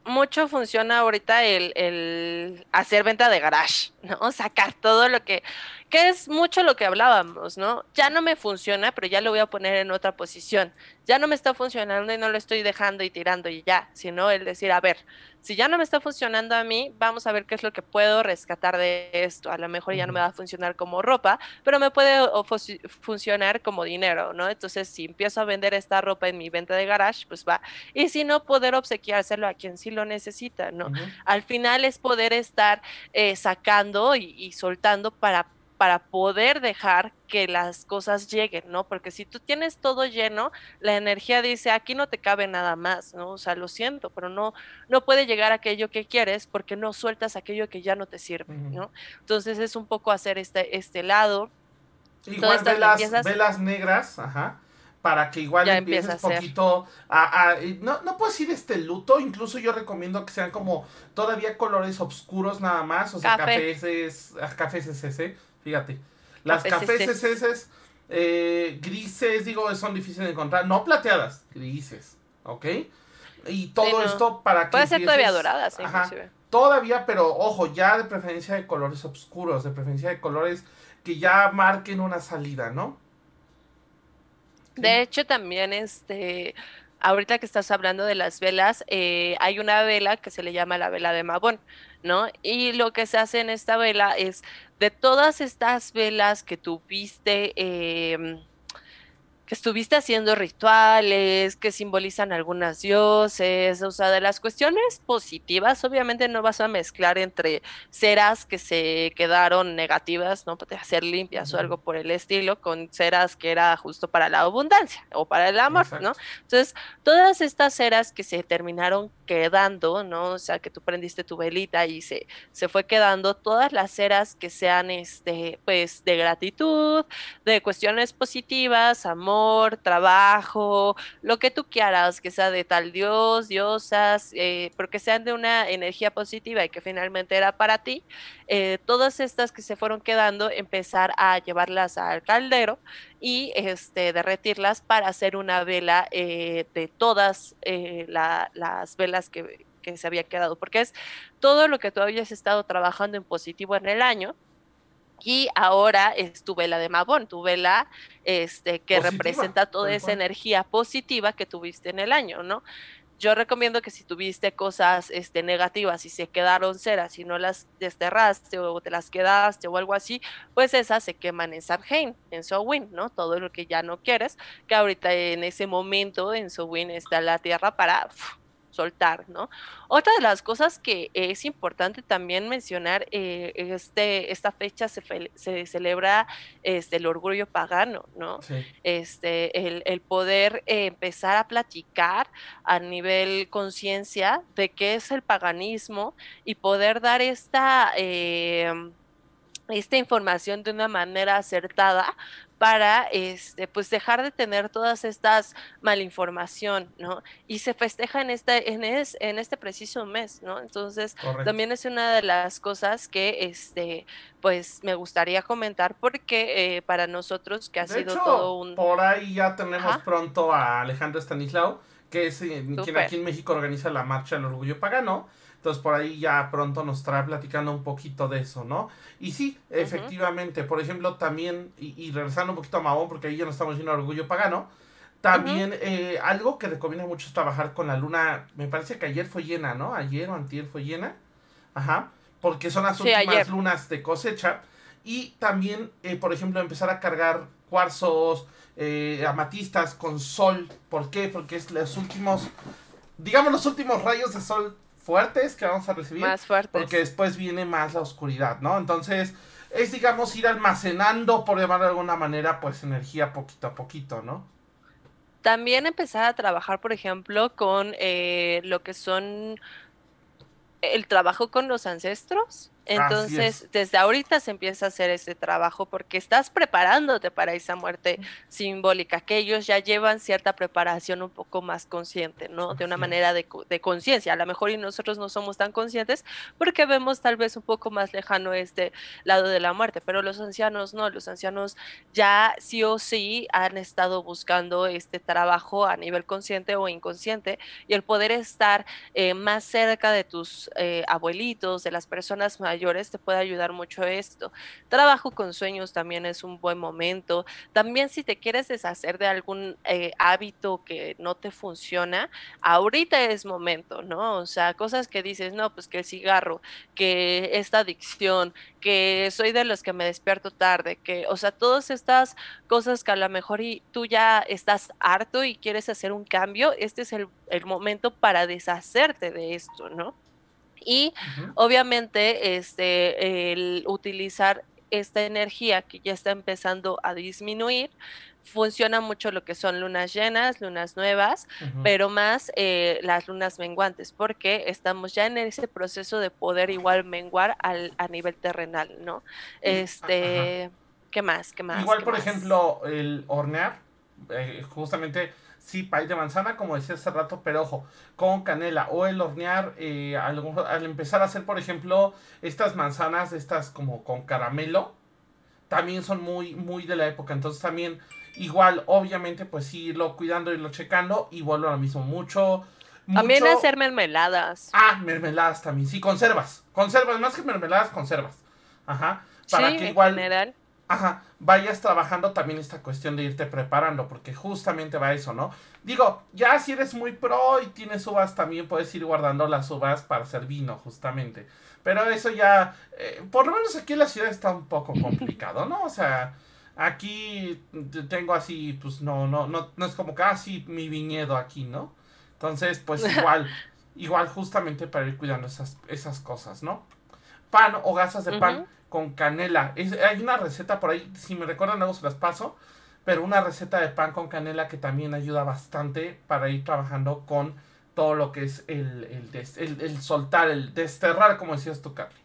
mucho funciona ahorita el, el, hacer venta de garage, ¿no? Sacar todo lo que, que es mucho lo que hablábamos, ¿no? Ya no me funciona, pero ya lo voy a poner en otra posición. Ya no me está funcionando y no lo estoy dejando y tirando y ya, sino el decir, a ver, si ya no me está funcionando a mí, vamos a ver qué es lo que puedo rescatar de esto. A lo mejor ya no me va a funcionar como ropa, pero me puede funcionar como dinero, ¿no? Entonces, si empiezo a vender esta ropa en mi venta de garage, pues va. Y si no, poder obsequiárselo a quien sí lo necesita, ¿no? Al final es poder estar eh, sacando y soltando para para poder dejar que las cosas lleguen, ¿no? Porque si tú tienes todo lleno, la energía dice, aquí no te cabe nada más, ¿no? O sea, lo siento, pero no, no puede llegar aquello que quieres porque no sueltas aquello que ya no te sirve, ¿no? Entonces es un poco hacer este, este lado. Igual velas, velas negras, ajá para que igual empieces poquito a, no, no puedo decir este luto, incluso yo recomiendo que sean como todavía colores oscuros nada más, o sea, cafés, cafés ese, Fíjate. Las cafés SS eh, grises, digo, son difíciles de encontrar. No plateadas, grises. ¿Ok? Y todo esto para que. Puede ser todavía doradas, inclusive. Todavía, pero ojo, ya de preferencia de colores oscuros, de preferencia de colores que ya marquen una salida, ¿no? De hecho, también este ahorita que estás hablando de las velas, eh, hay una vela que se le llama la vela de Mabón, ¿no? Y lo que se hace en esta vela es de todas estas velas que tuviste, eh, que estuviste haciendo rituales, que simbolizan algunas dioses, o sea, de las cuestiones positivas, obviamente no vas a mezclar entre ceras que se quedaron negativas, ¿no? Para hacer limpias o algo por el estilo, con ceras que era justo para la abundancia o para el amor, ¿no? Entonces, todas estas ceras que se terminaron quedando, ¿no? O sea, que tú prendiste tu velita y se, se fue quedando, todas las ceras que sean, este, pues, de gratitud, de cuestiones positivas, amor, trabajo, lo que tú quieras, que sea de tal dios, diosas, eh, pero sean de una energía positiva y que finalmente era para ti, eh, todas estas que se fueron quedando, empezar a llevarlas al caldero y este, derretirlas para hacer una vela eh, de todas las velas que, que se había quedado, porque es todo lo que tú habías estado trabajando en positivo en el año, y ahora es tu vela de Mabón, tu vela este, que representa toda esa energía positiva que tuviste en el año, ¿no? Yo recomiendo que si tuviste cosas este, negativas y se quedaron ceras y no las desterraste o te las quedaste o algo así, pues esas se queman en Samhain, en Sowin, ¿no? Todo lo que ya no quieres, que ahorita en ese momento en Sowin está la tierra para soltar, ¿no? Otra de las cosas que es importante también mencionar, eh, este, esta fecha se, se celebra este, el orgullo pagano, ¿no? Este, el, el poder empezar a platicar a nivel conciencia de qué es el paganismo y poder dar esta... Eh, esta información de una manera acertada para este pues dejar de tener todas estas malinformación, ¿no? Y se festeja en este en, en este preciso mes, ¿no? Entonces, también es una de las cosas que este pues me gustaría comentar porque eh, para nosotros que ha sido todo un por ahí ya tenemos pronto a Alejandro Stanislao, que es eh, quien aquí en México organiza la marcha del orgullo pagano entonces por ahí ya pronto nos estará platicando un poquito de eso, ¿no? Y sí, efectivamente, por ejemplo, también, y, regresando un poquito a Mahón, porque ahí ya nos estamos yendo orgullo pagano, también eh, algo que recomienda mucho es trabajar con la luna, me parece que ayer fue llena, ¿no? Ayer o antier fue llena, ajá, porque son las últimas lunas de cosecha. Y también, eh, por ejemplo, empezar a cargar cuarzos, eh, amatistas con sol. ¿Por qué? Porque es los últimos, digamos, los últimos rayos de sol fuertes que vamos a recibir. Más fuertes. Porque después viene más la oscuridad, ¿no? Entonces, es, digamos, ir almacenando, por llamarlo de alguna manera, pues energía poquito a poquito, ¿no? También empezar a trabajar, por ejemplo, con eh, lo que son el trabajo con los ancestros. Entonces, desde ahorita se empieza a hacer ese trabajo porque estás preparándote para esa muerte simbólica, que ellos ya llevan cierta preparación un poco más consciente, ¿no? De una manera de, de conciencia. A lo mejor y nosotros no somos tan conscientes porque vemos tal vez un poco más lejano este lado de la muerte, pero los ancianos no, los ancianos ya sí o sí han estado buscando este trabajo a nivel consciente o inconsciente y el poder estar eh, más cerca de tus eh, abuelitos, de las personas mayores, te puede ayudar mucho esto. Trabajo con sueños también es un buen momento. También si te quieres deshacer de algún eh, hábito que no te funciona, ahorita es momento, ¿no? O sea, cosas que dices, no, pues que el cigarro, que esta adicción, que soy de los que me despierto tarde, que, o sea, todas estas cosas que a lo mejor y tú ya estás harto y quieres hacer un cambio, este es el, el momento para deshacerte de esto, ¿no? Y obviamente este, el utilizar esta energía que ya está empezando a disminuir, funciona mucho lo que son lunas llenas, lunas nuevas, pero más eh, las lunas menguantes, porque estamos ya en ese proceso de poder igual menguar al, a nivel terrenal, ¿no? Este, ¿qué más? ¿Qué más? Igual, por ejemplo, el hornear, eh, justamente sí, pay de manzana, como decía hace rato, pero ojo, con canela o el hornear, eh, al, empezar a hacer, por ejemplo, estas manzanas, estas como con caramelo, también son muy, muy de la época. Entonces también, igual, obviamente, pues sí, irlo cuidando, irlo checando, y vuelvo a lo mismo, mucho... También hacer mermeladas. Ah, mermeladas también, sí, conservas. Conservas, más que mermeladas, conservas. Ajá. Para que igual... ajá, vayas trabajando también esta cuestión de irte preparando, porque justamente va eso, ¿no? Digo, ya si eres muy pro y tienes uvas, también puedes ir guardando las uvas para hacer vino, justamente. Pero eso ya, eh, por lo menos aquí en la ciudad está un poco complicado, ¿no? O sea, aquí tengo así, pues no, no, no, no es como casi mi viñedo aquí, ¿no? Entonces, pues igual, igual justamente para ir cuidando esas, esas cosas, ¿no? Pan o gasas de pan con canela. hay una receta por ahí, si me recuerdan luego se las paso, pero una receta de pan con canela que también ayuda bastante para ir trabajando con todo lo que es el, el, el, soltar, el desterrar, como decías tú, Carly.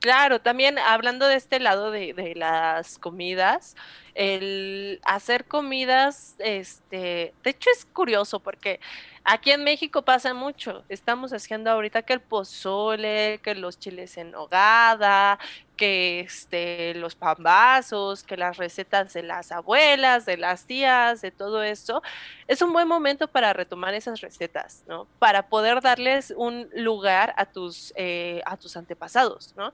Claro, también hablando de este lado de, de, las comidas, el hacer comidas, este, de hecho es curioso porque Aquí en México pasa mucho. Estamos haciendo ahorita que el pozole, que los chiles en nogada, que este, los pambazos, que las recetas de las abuelas, de las tías, de todo esto. Es un buen momento para retomar esas recetas, ¿no? Para poder darles un lugar a tus, eh, a tus antepasados, ¿no?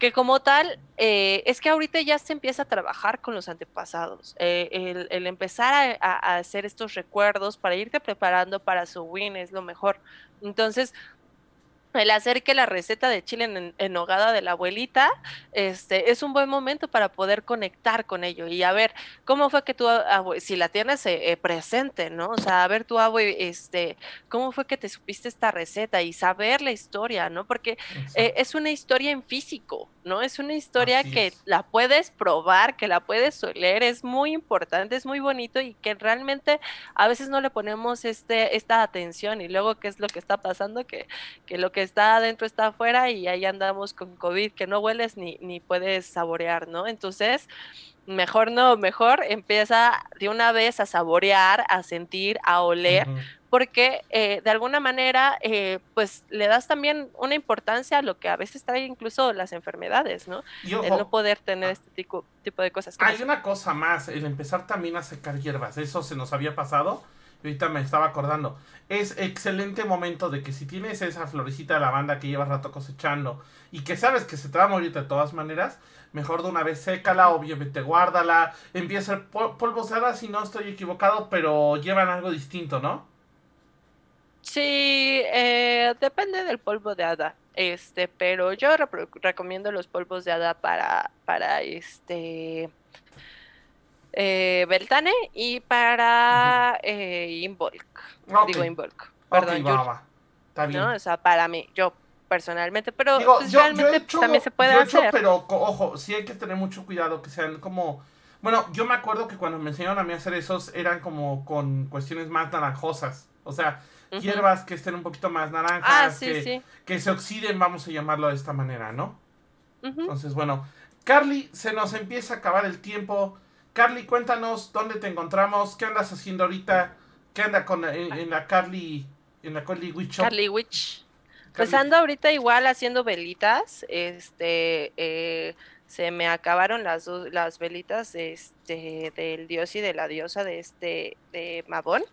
que como tal, eh, es que ahorita ya se empieza a trabajar con los antepasados, eh, el, empezar a, hacer estos recuerdos para irte preparando para su win es lo mejor. Entonces, el hacer que la receta de chile en, hogada de la abuelita este, es un buen momento para poder conectar con ello y a ver cómo fue que tu si la tienes eh, presente, ¿no? O sea, a ver tu abue, este, cómo fue que te supiste esta receta y saber la historia, ¿no? Porque eh, es una historia en físico, ¿no? Es una historia que la puedes probar, que la puedes oler, es muy importante, es muy bonito y que realmente a veces no le ponemos este, esta atención y luego qué es lo que está pasando, que, que lo que está adentro está afuera y ahí andamos con COVID que no hueles ni, ni puedes saborear, ¿no? Entonces, mejor no, mejor empieza de una vez a saborear, a sentir, a oler, porque eh, de alguna manera, eh, pues le das también una importancia a lo que a veces trae incluso las enfermedades, ¿no? el no poder tener ah. este tipo, tipo de cosas. Hay una cosa más, el empezar también a secar hierbas, eso se nos había pasado. Ahorita me estaba acordando. Es excelente momento de que si tienes esa florecita de lavanda que llevas rato cosechando y que sabes que se te va a morir de todas maneras, mejor de una vez sécala, obviamente guárdala, empieza a ser polvos de hada si no estoy equivocado, pero llevan algo distinto, ¿no? Sí, eh, depende del polvo de hada. Este, pero yo recomiendo los polvos de hada para, para este eh, Beltane y para eh, Involk. Digo Involk. Perdón, Está bien. ¿no? O sea, para mí, yo personalmente, pero pues, realmente también se puede hacer. pero ojo, sí hay que tener mucho cuidado que sean como bueno, yo me acuerdo que cuando me enseñaron a mí a hacer esos eran como con cuestiones más naranjosas. O sea, hierbas que estén un poquito más naranjas, ah, que, se oxiden, vamos a llamarlo de esta manera, ¿no? Entonces, bueno, Carly, se nos empieza a acabar el tiempo. Carly, cuéntanos dónde te encontramos, qué andas haciendo ahorita, qué anda con en, la Carly, en la Carly Witch Carly Witch. Pues ando ahorita igual haciendo velitas, este, eh, se me acabaron las las velitas este del dios y de la diosa de este de Mabón,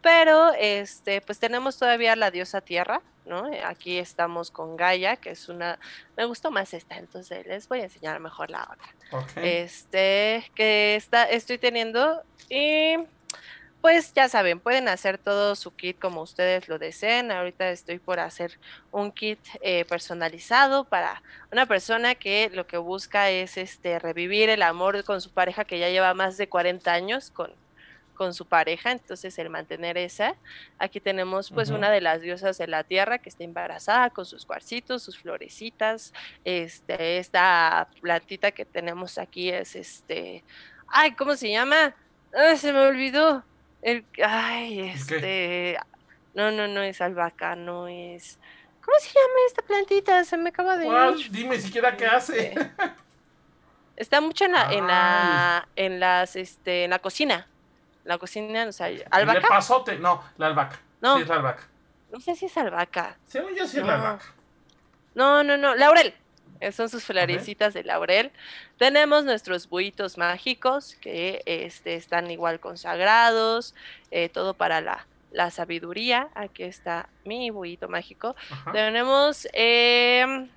pero este pues tenemos todavía la diosa tierra, ¿no? Aquí estamos con Gaia, que es una me gustó más esta, entonces les voy a enseñar mejor la otra. Este que está estoy teniendo y pues ya saben, pueden hacer todo su kit como ustedes lo deseen. Ahorita estoy por hacer un kit eh, personalizado para una persona que lo que busca es este revivir el amor con su pareja que ya lleva más de 40 años con, con su pareja, entonces el mantener esa. Aquí tenemos pues una de las diosas de la tierra que está embarazada con sus cuarcitos, sus florecitas. Este, esta plantita que tenemos aquí es este, ay, ¿cómo se llama? se me olvidó. El, ay, este. No, no, no es albahaca, no es. ¿Cómo se llama esta plantita? Se me acaba de ir. Dime siquiera qué hace. Este, está mucho en la, en la, en las, este, en la cocina. La cocina, o sea, albahaca. El pasote, no, la albahaca. No. Sí, es la albahaca. No sé si es albahaca. Según yo sí es la albahaca. No, no, no, laurel. Eh, son sus florecitas de laurel. Tenemos nuestros buitos mágicos que este, están igual consagrados, eh, todo para la, la, sabiduría. Aquí está mi buito mágico. Tenemos, em,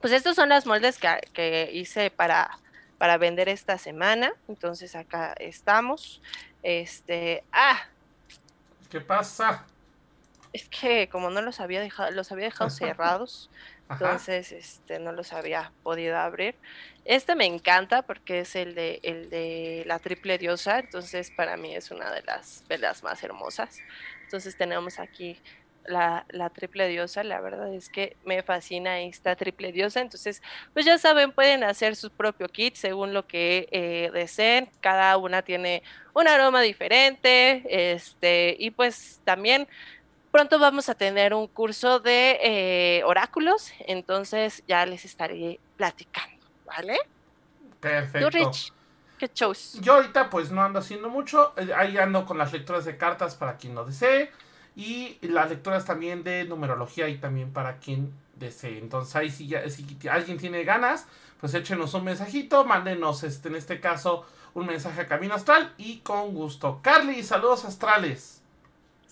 pues estos son las moldes que, hice para, para vender esta semana. Entonces acá estamos. Este, ah. ¿Qué pasa? Es que como no los había dejado, los había dejado cerrados, entonces este no los había podido abrir. Este me encanta porque es el de el de la triple diosa, entonces para mí es una de las velas más hermosas. Entonces tenemos aquí la, triple diosa, la verdad es que me fascina esta triple diosa, entonces pues ya saben, pueden hacer su propio kit según lo que eh, deseen, cada una tiene un aroma diferente, este, y pues también pronto vamos a tener un curso de eh, oráculos, entonces ya les estaré platicando, ¿vale? Perfecto. Rich, ¿qué shows? Yo ahorita pues no ando haciendo mucho, eh, ahí ando con las lecturas de cartas para quien lo desee y las lecturas también de numerología y también para quien desee. Entonces ahí si, ya, si alguien tiene ganas, pues échenos un mensajito, mándenos este, en este caso un mensaje a Camino Astral y con gusto. Carly, saludos astrales.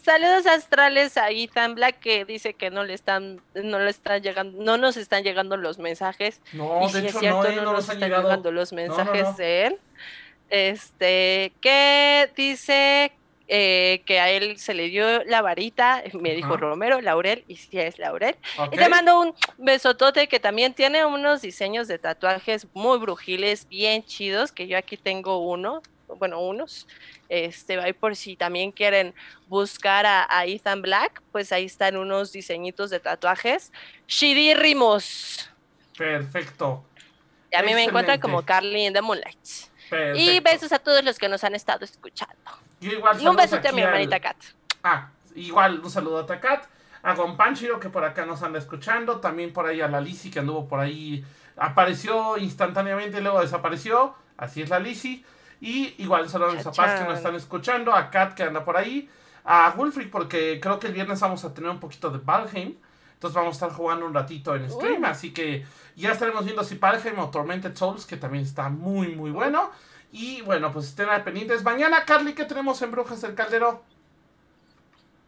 Saludos astrales a Ethan Black que dice que no le están, no le están llegando, no nos están llegando los mensajes. No, de hecho no, no, nos están llegando los mensajes de él. Este, que dice eh, que a él se le dio la varita, me dijo Romero, Laurel, y sí es Laurel. Y te mando un besotote que también tiene unos diseños de tatuajes muy brujiles, bien chidos, que yo aquí tengo uno, bueno, unos. Este, ahí por si también quieren buscar a, Ethan Black, pues ahí están unos diseñitos de tatuajes chidírrimos. Perfecto. Y a mí me encuentran como Carly in the Moonlight. Y besos a todos los que nos han estado escuchando. Y un beso a mi hermanita Kat. Ah, igual un saludo a Kat. A Gonpanchiro que por acá nos anda escuchando. También por ahí a la Lisi que anduvo por ahí. Apareció instantáneamente y luego desapareció. Así es la Lisi. Y igual saludos a mis papás que nos están escuchando, a Kat que anda por ahí, a Wolfric porque creo que el viernes vamos a tener un poquito de Valheim. Entonces vamos a estar jugando un ratito en stream, así que ya estaremos viendo si Valheim o Tormented Souls, que también está muy muy bueno. Y bueno, pues estén al pendientes. Mañana, Carly, ¿qué tenemos en Brujas del Caldero?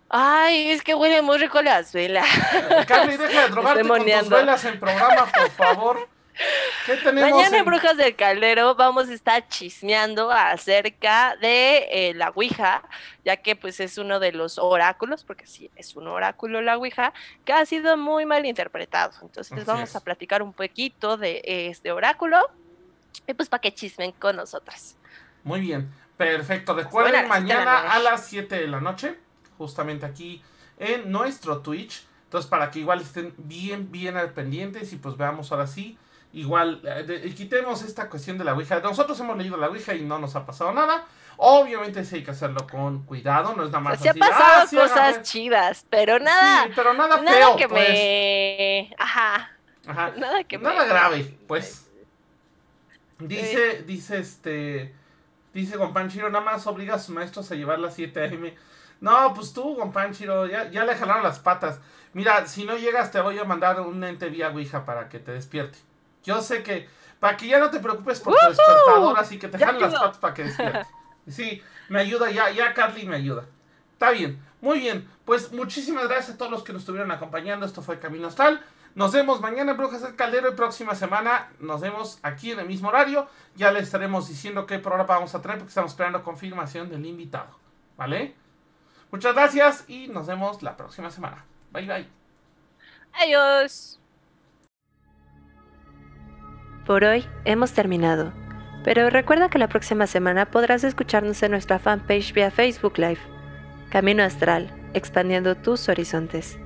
Ay, es que huele muy rico las velas. Carly, deja de drogarte con tus velas en programa, por favor. Mañana en Brujas del Caldero vamos a estar chismeando acerca de eh, la Ouija, ya que pues es uno de los oráculos, porque sí, es un oráculo la Ouija, que ha sido muy mal interpretado. Entonces vamos a platicar un poquito de este oráculo y pues para que chismen con nosotras. Muy bien, perfecto. Recuerden, mañana a las 7 de la noche, justamente aquí en nuestro Twitch. Entonces, para que igual estén bien, bien al pendientes y pues veamos ahora sí Igual, eh, quitemos esta cuestión de la Ouija. Nosotros hemos leído la Ouija y no nos ha pasado nada. Obviamente sí hay que hacerlo con cuidado, no es nada más. Se han pasado ah, cosas chidas, pero nada. Sí, pero nada, feo, que pues. me. Ajá. Ajá. Nada que nada grave, pues. Dice, dice este. Dice Gonpanchiro, nada más obliga a sus maestros a llevar las 7 AM. No, pues tú, Gonpanchiro, ya, ya le jalaron las patas. Mira, si no llegas, te voy a mandar un ente vía Ouija para que te despierte. Yo sé que, para que ya no te preocupes por tu despertador, así que te jalen las patas para que despiertes. Sí, me ayuda, ya, ya Carly me ayuda. Está bien, muy bien. Pues muchísimas gracias a todos los que nos estuvieron acompañando. Esto fue Camino Astral. Nos vemos mañana en Brujas del Caldero y próxima semana nos vemos aquí en el mismo horario. Ya les estaremos diciendo qué programa vamos a traer porque estamos esperando confirmación del invitado. ¿Vale? Muchas gracias y nos vemos la próxima semana. Bye bye. Adiós. Por hoy hemos terminado, pero recuerda que la próxima semana podrás escucharnos en nuestra fanpage vía Facebook Live. Camino Astral, expandiendo tus horizontes.